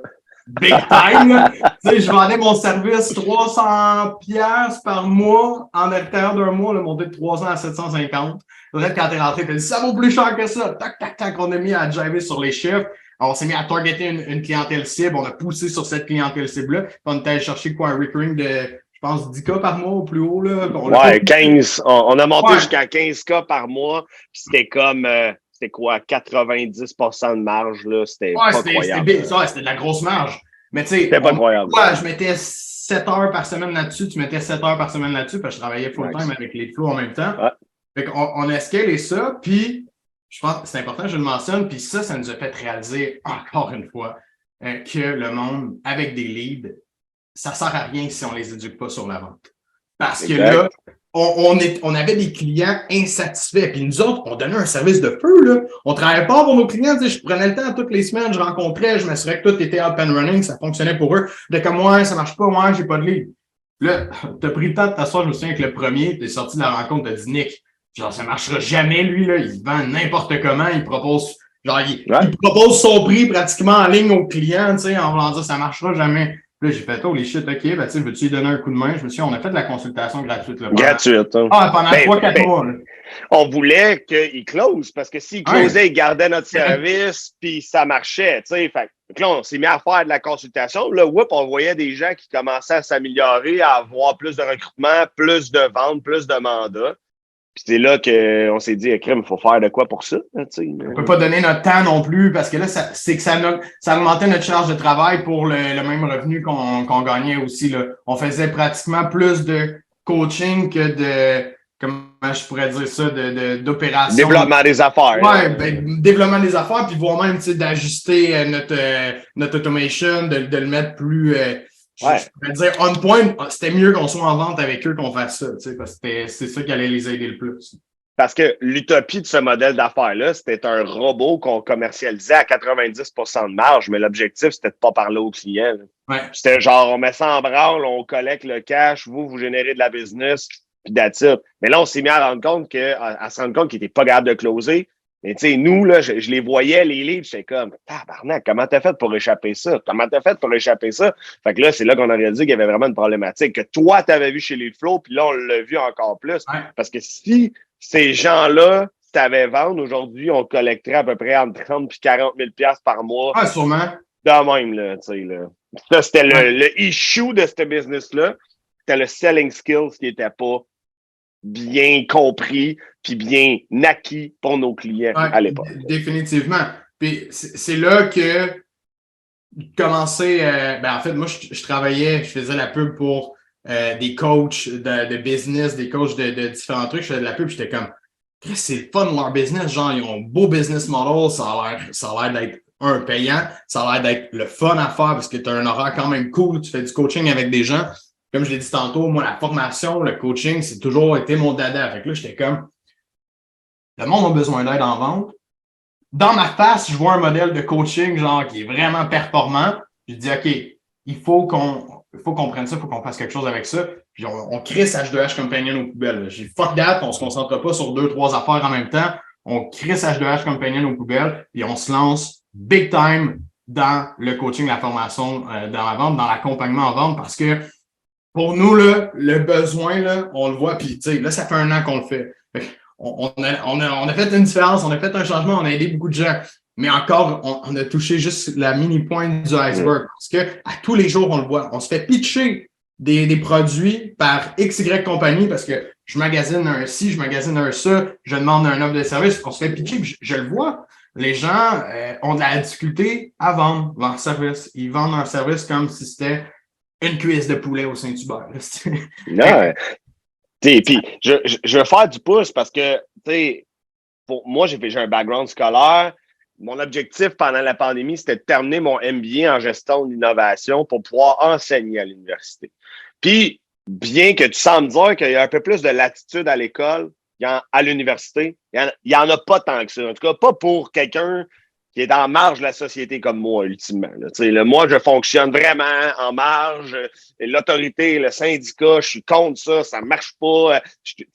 big time. tu sais, je vendais mon service 300 pièces par mois en l'intérieur d'un mois, le monté de 300 à 750. Peut-être quand t'es rentré, t'as dit ça vaut plus cher que ça. Tac, tac, tac, on a mis à jiver sur les chiffres. on s'est mis à targeter une, clientèle cible. On a poussé sur cette clientèle cible-là. On était allé chercher quoi, un recurring de, je pense, 10 cas par mois au plus haut. Là. ouais, 15. On, a monté jusqu'à 15 cas par mois. C'était comme, euh, c'était quoi, 90% de marge. là C'était ouais, incroyable. C'était de la grosse marge. Mais tu sais, c'était pas. Ouais, je mettais 7 heures par semaine là-dessus. Tu mettais 7 heures par semaine là-dessus parce que je travaillais full-time avec les flots en même temps. Ouais. Fait qu'on on a scalé ça, puis je pense que c'est important, je le mentionne, puis ça, ça nous a fait réaliser encore une fois euh, que le monde avec des leads, ça sert à rien si on les éduque pas sur la vente. Parce que là, on, est, on avait des clients insatisfaits. Puis nous autres, on donnait un service de feu. Là. On travaillait pas pour nos clients. je prenais le temps toutes les semaines, je rencontrais, je m'assurais que tout était up and running, ça fonctionnait pour eux. De comme moi, ça marche pas, moi, j'ai pas de lead. Là, tu as pris le temps de t'asseoir, je me souviens, avec le premier, tu es sorti de la rencontre, tu as dit Nick, Genre, ça marchera jamais, lui, là. Il vend n'importe comment. Il propose, genre, il, propose son prix pratiquement en ligne aux clients, tu sais, en voulant dire ça marchera jamais. Là, j'ai fait, oh, les shit, OK, ben, tu sais, veux-tu lui donner un coup de main? Je me suis dit, on a fait de la consultation gratuite, là. Gratuite, hein. Ah, pendant ben, trois, quatre ben, mois, là. On voulait qu'il close, parce que s'il closait, il gardait notre service, puis ça marchait, tu sais. Fait que là, on s'est mis à faire de la consultation. Là, whoop, on voyait des gens qui commençaient à s'améliorer, à avoir plus de recrutement, plus de ventes, plus de mandats. Puis c'est là qu'on s'est dit, crème, il faut faire de quoi pour ça. On on peut pas donner notre temps non plus parce que là, c'est que ça, ça augmentait notre charge de travail pour le, même revenu qu'on gagnait aussi. Là. On faisait pratiquement plus de coaching que de, comment je pourrais dire ça, d'opération. De, développement des affaires. Ouais, ben, développement des affaires, puis voire même d'ajuster euh, notre, euh, notre automation, de, de le mettre plus. Euh, Ouais. Je pourrais dire, on point, c'était mieux qu'on soit en vente avec eux qu'on fasse ça, tu sais, parce que c'est ça qui allait les aider le plus. Parce que l'utopie de ce modèle d'affaires-là, c'était un robot qu'on commercialisait à 90% de marge, mais l'objectif, c'était de pas parler aux clients. Ouais. C'était genre, on met ça en branle, on collecte le cash, vous, vous générez de la business, puis that's Mais là, on s'est mis à rendre compte que, à, se rendre compte qu'il n'était pas capable de closer, mais tu sais, nous, là, je, les voyais, les livres, j'étais comme, tabarnak, comment t'as fait pour échapper ça? Comment t'as fait pour échapper ça? Fait que là, c'est là qu'on a réalisé qu'il y avait vraiment une problématique que toi, t'avais vu chez les flots, puis là, on l'a vu encore plus. Parce que si ces gens-là t'avaient vendre, aujourd'hui, on collecterait à peu près entre 30 et 40 000 par mois. Ah, sûrement. De même, là, tu sais, là. Ça, c'était le, le issue de ce business-là. C'était le selling skills qui n'était pas bien compris puis bien acquis pour nos clients à l'époque. Définitivement. Puis c'est là que commencer. Euh, ben en fait, moi, je, travaillais, je faisais la pub pour euh, des coachs de, business, des coachs de, différents trucs. Je faisais de la pub, j'étais comme, c'est le fun leur business. Genre, ils ont un beau business model, ça a l'air d'être un payant, ça a l'air d'être le fun à faire parce que tu as un horaire quand même cool, tu fais du coaching avec des gens. Comme je l'ai dit tantôt, moi, la formation, le coaching, c'est toujours été mon dada. Fait que là, j'étais comme, le monde a besoin d'aide en vente. Dans ma face, je vois un modèle de coaching, genre, qui est vraiment performant. Je dis, OK, il faut qu'on, faut qu'on prenne ça, il faut qu'on fasse quelque chose avec ça. Puis on, crée ce H2H Companion aux poubelles. J'ai fuck that, on se concentre pas sur deux, trois affaires en même temps. On crée ce H2H Companion aux poubelles, et on se lance big time dans le coaching, la formation, euh, dans la vente, dans l'accompagnement en vente, parce que pour nous, là, le besoin, là, on le voit, puis là, ça fait un an qu'on le fait. On, a, on, a, on, a, fait une différence, on a fait un changement, on a aidé beaucoup de gens. Mais encore, on, a touché juste la mini pointe du iceberg. Parce que à tous les jours, on le voit. On se fait pitcher des, des produits par XY compagnie parce que je magasine un ci, je magasine un ça, je demande un offre de service, on se fait pitcher, je, je le vois. Les gens euh, ont de la difficulté à vendre leur service. Ils vendent leur service comme si c'était une cuisse de poulet au Saint-Hubert. non. Puis, je, je, vais faire du pouce parce que, tu pour moi, j'ai un background scolaire. Mon objectif pendant la pandémie, c'était de terminer mon MBA en gestion d'innovation pour pouvoir enseigner à l'université. Puis, bien que tu sembles dire qu'il y a un peu plus de latitude à l'école, à l'université, il n'y en, a pas tant que ça. En tout cas, pas pour quelqu'un qui est en marge de la société comme moi, ultimement. Le, moi, je fonctionne vraiment en marge. L'autorité, le syndicat, je suis contre ça, ça marche pas.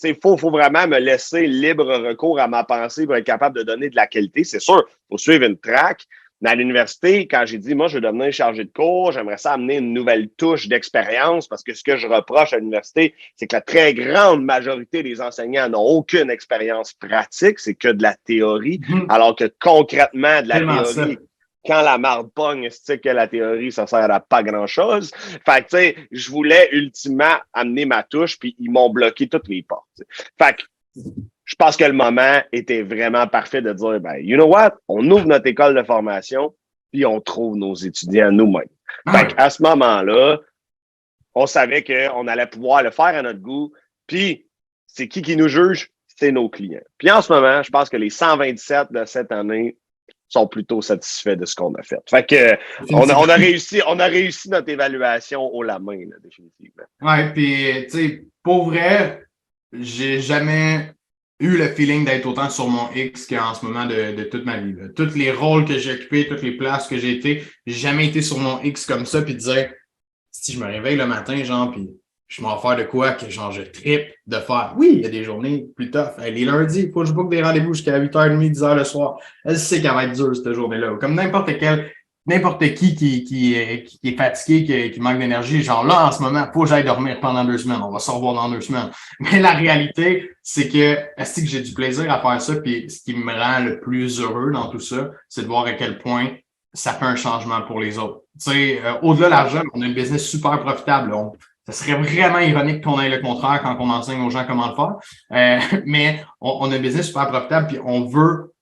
Il faut, faut vraiment me laisser libre recours à ma pensée pour être capable de donner de la qualité. C'est sûr, il faut suivre une track, à l'université, quand j'ai dit, moi, je veux devenir chargé de cours, j'aimerais ça amener une nouvelle touche d'expérience parce que ce que je reproche à l'université, c'est que la très grande majorité des enseignants n'ont aucune expérience pratique, c'est que de la théorie, mhm. alors que concrètement, de la théorie, quand la marde pogne, c'est que la théorie, ça sert à pas grand-chose. Fait que, tu sais, je voulais ultimement amener ma touche, puis ils m'ont bloqué toutes les portes. Fait que, je pense que le moment était vraiment parfait de dire, ben, you know what? On ouvre notre école de formation, puis on trouve nos étudiants nous-mêmes. Ah à ce moment-là, on savait qu'on allait pouvoir le faire à notre goût. Puis, c'est qui qui nous juge? C'est nos clients. Puis en ce moment, je pense que les 127 de cette année sont plutôt satisfaits de ce qu'on a fait. Fait que on a, réussi, on a réussi notre évaluation au la main, définitivement. Ouais, puis tu sais, pour vrai, j'ai jamais eu le feeling d'être autant sur mon X qu'en ce moment de, de, toute ma vie. Tous les rôles que j'ai occupés, toutes les places que j'ai été, j'ai jamais été sur mon X comme ça, puis dire si je me réveille le matin, genre, puis je m'en faire de quoi que genre je tripe de faire? Oui, il y a des journées plus tough. les lundis, il faut que je book des rendez-vous jusqu'à 8h30, 10h le soir. Elle sait qu'elle va être dure cette journée-là. Comme n'importe quel n'importe qui qui, qui, qui, est fatigué, qui, manque d'énergie, genre là, en ce moment, faut que j'aille dormir pendant deux semaines. On va se revoir dans deux semaines. Mais la réalité, c'est que est-ce que j'ai du plaisir à faire ça? Puis ce qui me rend le plus heureux dans tout ça, c'est de voir à quel point ça fait un changement pour les autres. Tu sais, euh, au-delà de l'argent, on a un business super profitable. Ça serait vraiment ironique qu'on ait le contraire quand on enseigne aux gens comment le faire. Euh, mais on, on, a un business super profitable, puis on veut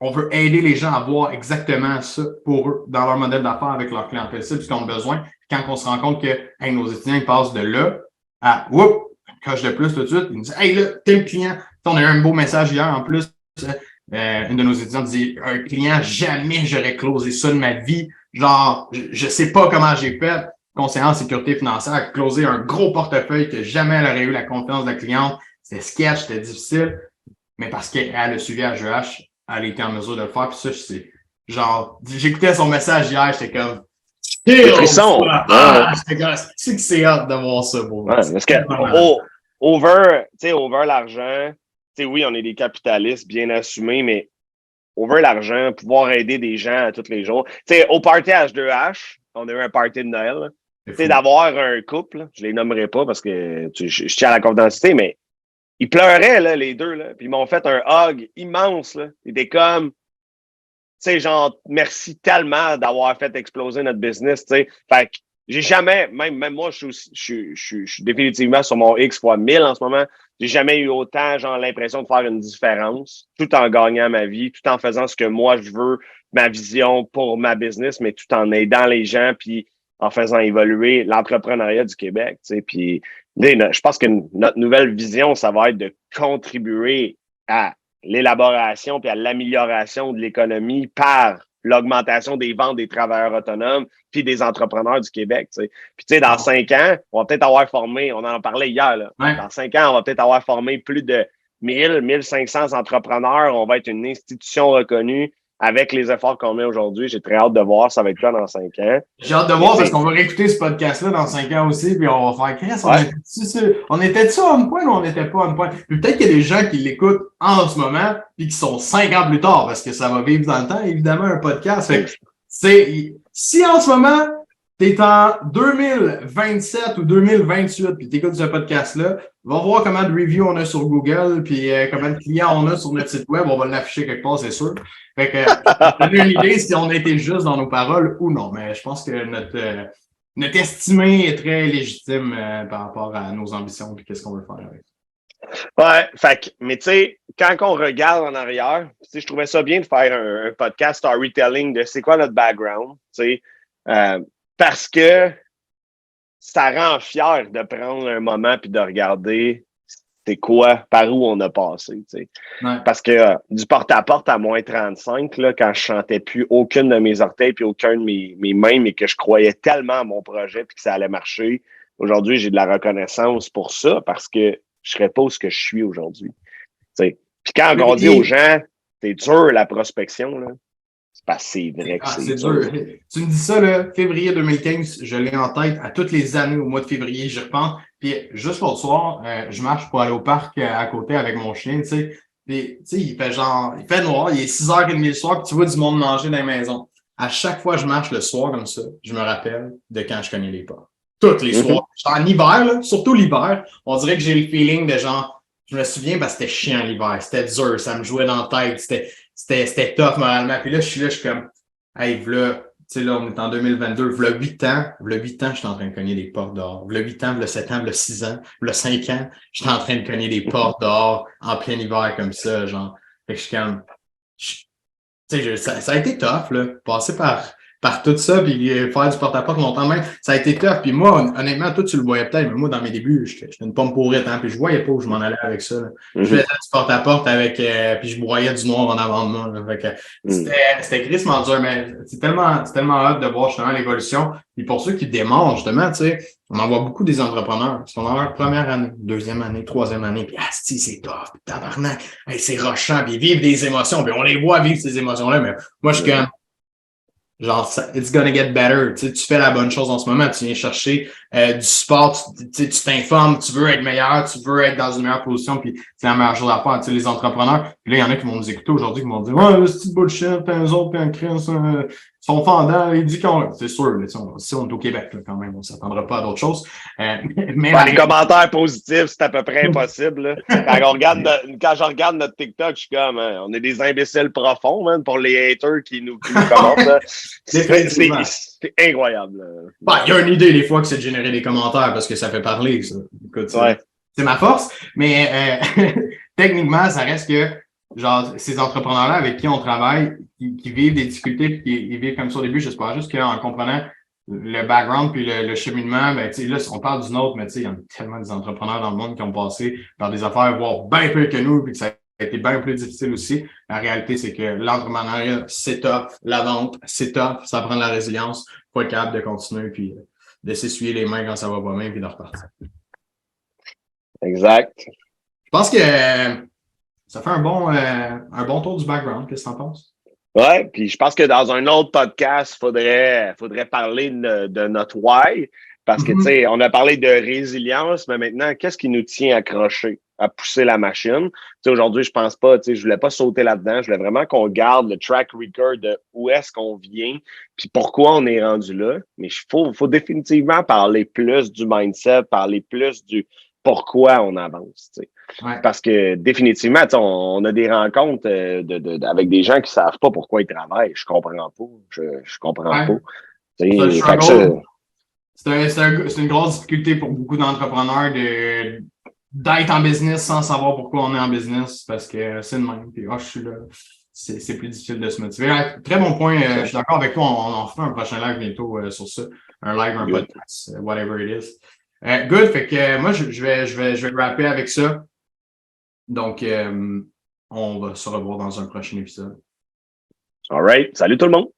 on veut aider les gens à voir exactement ça pour eux dans leur modèle d'affaires avec leur clientèle cible, ce qu'ils ont besoin. Quand on se rend compte que nos étudiants ils passent de là à whoop, coche de plus tout de suite, ils nous disent Hey là, t'es le client. On a eu un beau message hier en plus. Euh, une de nos étudiants dit Un client, jamais j'aurais closé ça de ma vie. Genre, je, ne sais pas comment j'ai fait. Conseiller en sécurité financière, closer un gros portefeuille que jamais elle aurait eu la confiance de la cliente. C'était sketch, c'était difficile. Mais parce qu'elle a suivi HEH, elle était en mesure de le faire. Puis ça, c'est genre, j'écoutais son message hier, j'étais comme. C'est frisson. Ah, c'est que c'est hâte d'avoir ça, bon. Ouais, parce que over, over l'argent, oui, on est des capitalistes bien assumés, mais over l'argent, pouvoir aider des gens tous les jours. Tu sais, au party H2H, on a eu un party de Noël. D'avoir un couple, je les nommerai pas parce que je tiens à la confidentialité, mais ils pleuraient, là, les deux, là. Puis ils m'ont fait un hug immense, là. Ils étaient comme, tu sais, genre, merci tellement d'avoir fait exploser notre business, tu sais. Fait que j'ai jamais, même, même moi, je suis, je, je, définitivement sur mon X fois 1000 en ce moment. J'ai jamais eu autant, genre, l'impression de faire une différence, tout en gagnant ma vie, tout en faisant ce que moi je veux, ma vision pour ma business, mais tout en aidant les gens, puis en faisant évoluer l'entrepreneuriat du Québec. Puis je pense que notre nouvelle vision, ça va être de contribuer à l'élaboration puis à l'amélioration de l'économie par l'augmentation des ventes des travailleurs autonomes puis des entrepreneurs du Québec. Puis tu sais, dans cinq ans, on va peut-être avoir formé, on en parlait hier, là, dans cinq ans, on va peut-être avoir formé plus de 1000, 1500 entrepreneurs. On va être une institution reconnue avec les efforts qu'on met aujourd'hui. J'ai très hâte de voir ça va être quoi dans cinq ans. J'ai hâte de voir parce qu'on va réécouter ce podcast-là dans cinq ans aussi, puis on va faire Chris, on était-tu on point ou on n'était pas on point? Puis peut-être qu'il y a des gens qui l'écoutent en ce moment, puis qui sont cinq ans plus tard, parce que ça va vivre dans le temps, évidemment, un podcast. c'est si en ce moment, tu es en 2027 ou 2028, puis tu écoutes ce podcast-là, va voir comment de reviews on a sur Google, puis euh, combien de clients on a sur notre site web. On va l'afficher quelque part, c'est sûr. Fait que, une idée si on était juste dans nos paroles ou non. Mais je pense que notre, euh, estimé est très légitime euh, par rapport à nos ambitions et qu'est-ce qu'on veut faire avec. Ouais, fait mais tu sais, quand on regarde en arrière, je trouvais ça bien de faire un, podcast storytelling de c'est quoi notre background, tu sais, parce que ça rend fier de prendre un moment puis de regarder c'est quoi, par où on a passé. Parce que euh, du porte-à-porte à, moins 35, là, quand je chantais plus aucune de mes orteils puis aucun de mes, mes mains, mais que je croyais tellement à mon projet puis que ça allait marcher, aujourd'hui, j'ai de la reconnaissance pour ça parce que je serais pas où ce que je suis aujourd'hui. Puis quand on dit aux gens, c'est dur la prospection, là, c'est vrai que ah, c'est dur. Tu me dis ça, là, février 2015, je l'ai en tête à toutes les années au mois de février, j'y repense. Puis juste le soir, euh, je marche pour aller au parc euh, à côté avec mon chien, tu sais. Puis, tu sais, il fait genre, il fait noir, il est 6h30 le soir, puis tu vois du monde manger dans les maisons. À chaque fois que je marche le soir comme ça, je me rappelle de quand je connais les pas. Toutes les mm-hmm. soirs. En hiver, là, surtout l'hiver, on dirait que j'ai le feeling de genre, je me souviens, c'était chiant l'hiver, c'était dur, ça me jouait dans la tête, c'était, c'était, c'était tough moralement. Puis là, je suis là, je suis comme, hey, là, tu sais, là, on est en 2022, v'là 8 ans, v'là 8 ans, je suis en train de cogner des portes dehors. V'là 8 ans, v'là 7 ans, v'là 6 ans, v'là 5 ans, je suis en train de cogner des portes dehors en plein hiver comme ça, genre. Fait que je suis comme, tu sais, ça, ça a été tough, là, passer par, par tout ça, puis euh, faire du porte-à-porte longtemps même, ça a été tough. Puis moi, honnêtement, toi, tu le voyais peut-être, mais moi, dans mes débuts, j'étais une pomme pourrite, hein, puis je voyais pas où je m'en allais avec ça. Je mhm. faisais du porte-à-porte avec, euh, puis je broyais du noir en avant de moi. Mhm. c'était, crissement dur, mais c'est tellement, c'est tellement hâte de voir justement l'évolution. Puis pour ceux qui démarrent, justement, tu sais, on en voit beaucoup des entrepreneurs qui sont dans leur première année, deuxième année, troisième année, puis ah, c'est tough, tabarnak, c'est rochant, puis ils vivent des émotions, puis on les voit vivre ces émotions-là, mais moi, je suis comme genre, it's gonna get better. Tu, sais, tu fais la bonne chose en ce moment. Tu viens chercher euh, du support, tu t'informes, tu veux être meilleur, tu veux être dans une meilleure position, puis c'est la meilleure chose à faire. Tu sais, les entrepreneurs, puis là, il y en a qui vont nous écouter aujourd'hui, qui vont dire Ouais, c'est bullshit, puis un autres, puis un Chris, sont fendants, ils disent qu'on. C'est sûr, là, si on est au Québec, là, quand même, on ne s'attendra pas à d'autres choses. Euh, mais les commentaires positifs, c'est à peu près impossible. Quand, on regarde quand je regarde notre TikTok, je suis comme hein, on est des imbéciles profonds, man, pour les haters qui nous, qui nous commentent. c'est incroyable. Bah, il y a une idée des fois que c'est de générer des commentaires parce que ça fait parler, ça. Écoute, c'est ma force, mais euh, techniquement, ça reste que genre ces entrepreneurs-là avec qui on travaille, qui, vivent des difficultés, qui vivent comme ça au début, j'espère juste qu'en comprenant le background puis le, cheminement, ben, là, on parle d'une autre, mais il y a tellement des entrepreneurs dans le monde qui ont passé par des affaires, voire bien plus que nous, puis que ça a été bien plus difficile aussi. La réalité, c'est que l'entrepreneuriat, c'est top. La vente, c'est top. Ça prend de la résilience. Faut être capable de continuer puis de s'essuyer les mains quand ça va pas bien puis de repartir. Exact. Je pense que ça fait un bon, euh, un bon tour du background. Qu'est-ce que tu en penses? Ouais, puis je pense que dans un autre podcast, il faudrait, faudrait parler de, notre why. Parce que, mm-hmm. tu sais, on a parlé de résilience, mais maintenant, qu'est-ce qui nous tient accrochés, à pousser la machine? Tu sais, aujourd'hui, je pense pas, tu sais, je voulais pas sauter là-dedans. Je voulais vraiment qu'on garde le track record de où est-ce qu'on vient, puis pourquoi on est rendu là. Mais il faut, faut définitivement parler plus du mindset, parler plus du pourquoi on avance, tu Parce que définitivement, on, a des rencontres euh, de, avec des gens qui ne savent pas pourquoi ils travaillent. Je comprends pas. Je, je comprends pas. C'est une grosse difficulté pour beaucoup d'entrepreneurs d'être en business sans savoir pourquoi on est en business parce que c'est le même. Puis, oh, je suis là. c'est plus difficile de se motiver. très bon point. je suis d'accord avec toi. On, en fera un prochain live bientôt sur ça. Un live, un podcast, whatever it is. good. Fait que moi, je, vais, je, vais, je vais rapper avec ça. Donc, on va se revoir dans un prochain épisode. All right. Salut tout le monde.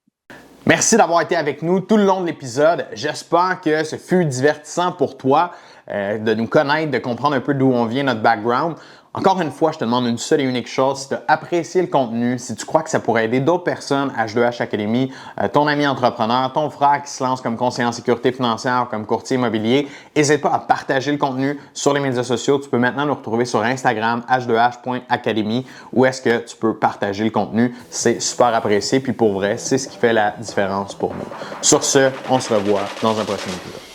Merci d'avoir été avec nous tout le long de l'épisode. J'espère que ce fut divertissant pour toi euh, de nous connaître, de comprendre un peu d'où on vient, notre background. Encore une fois, je te demande une seule et unique chose. Si tu as apprécié le contenu, si tu crois que ça pourrait aider d'autres personnes, H2H Academy, euh, ton ami entrepreneur, ton frère qui se lance comme conseiller en sécurité financière, comme courtier immobilier, n'hésite pas à partager le contenu sur les médias sociaux. Tu peux maintenant nous retrouver sur Instagram, h2h.academy, où est-ce que tu peux partager le contenu. C'est super apprécié. Puis pour vrai, c'est ce qui fait la différence pour nous. Sur ce, on se revoit dans un prochain épisode.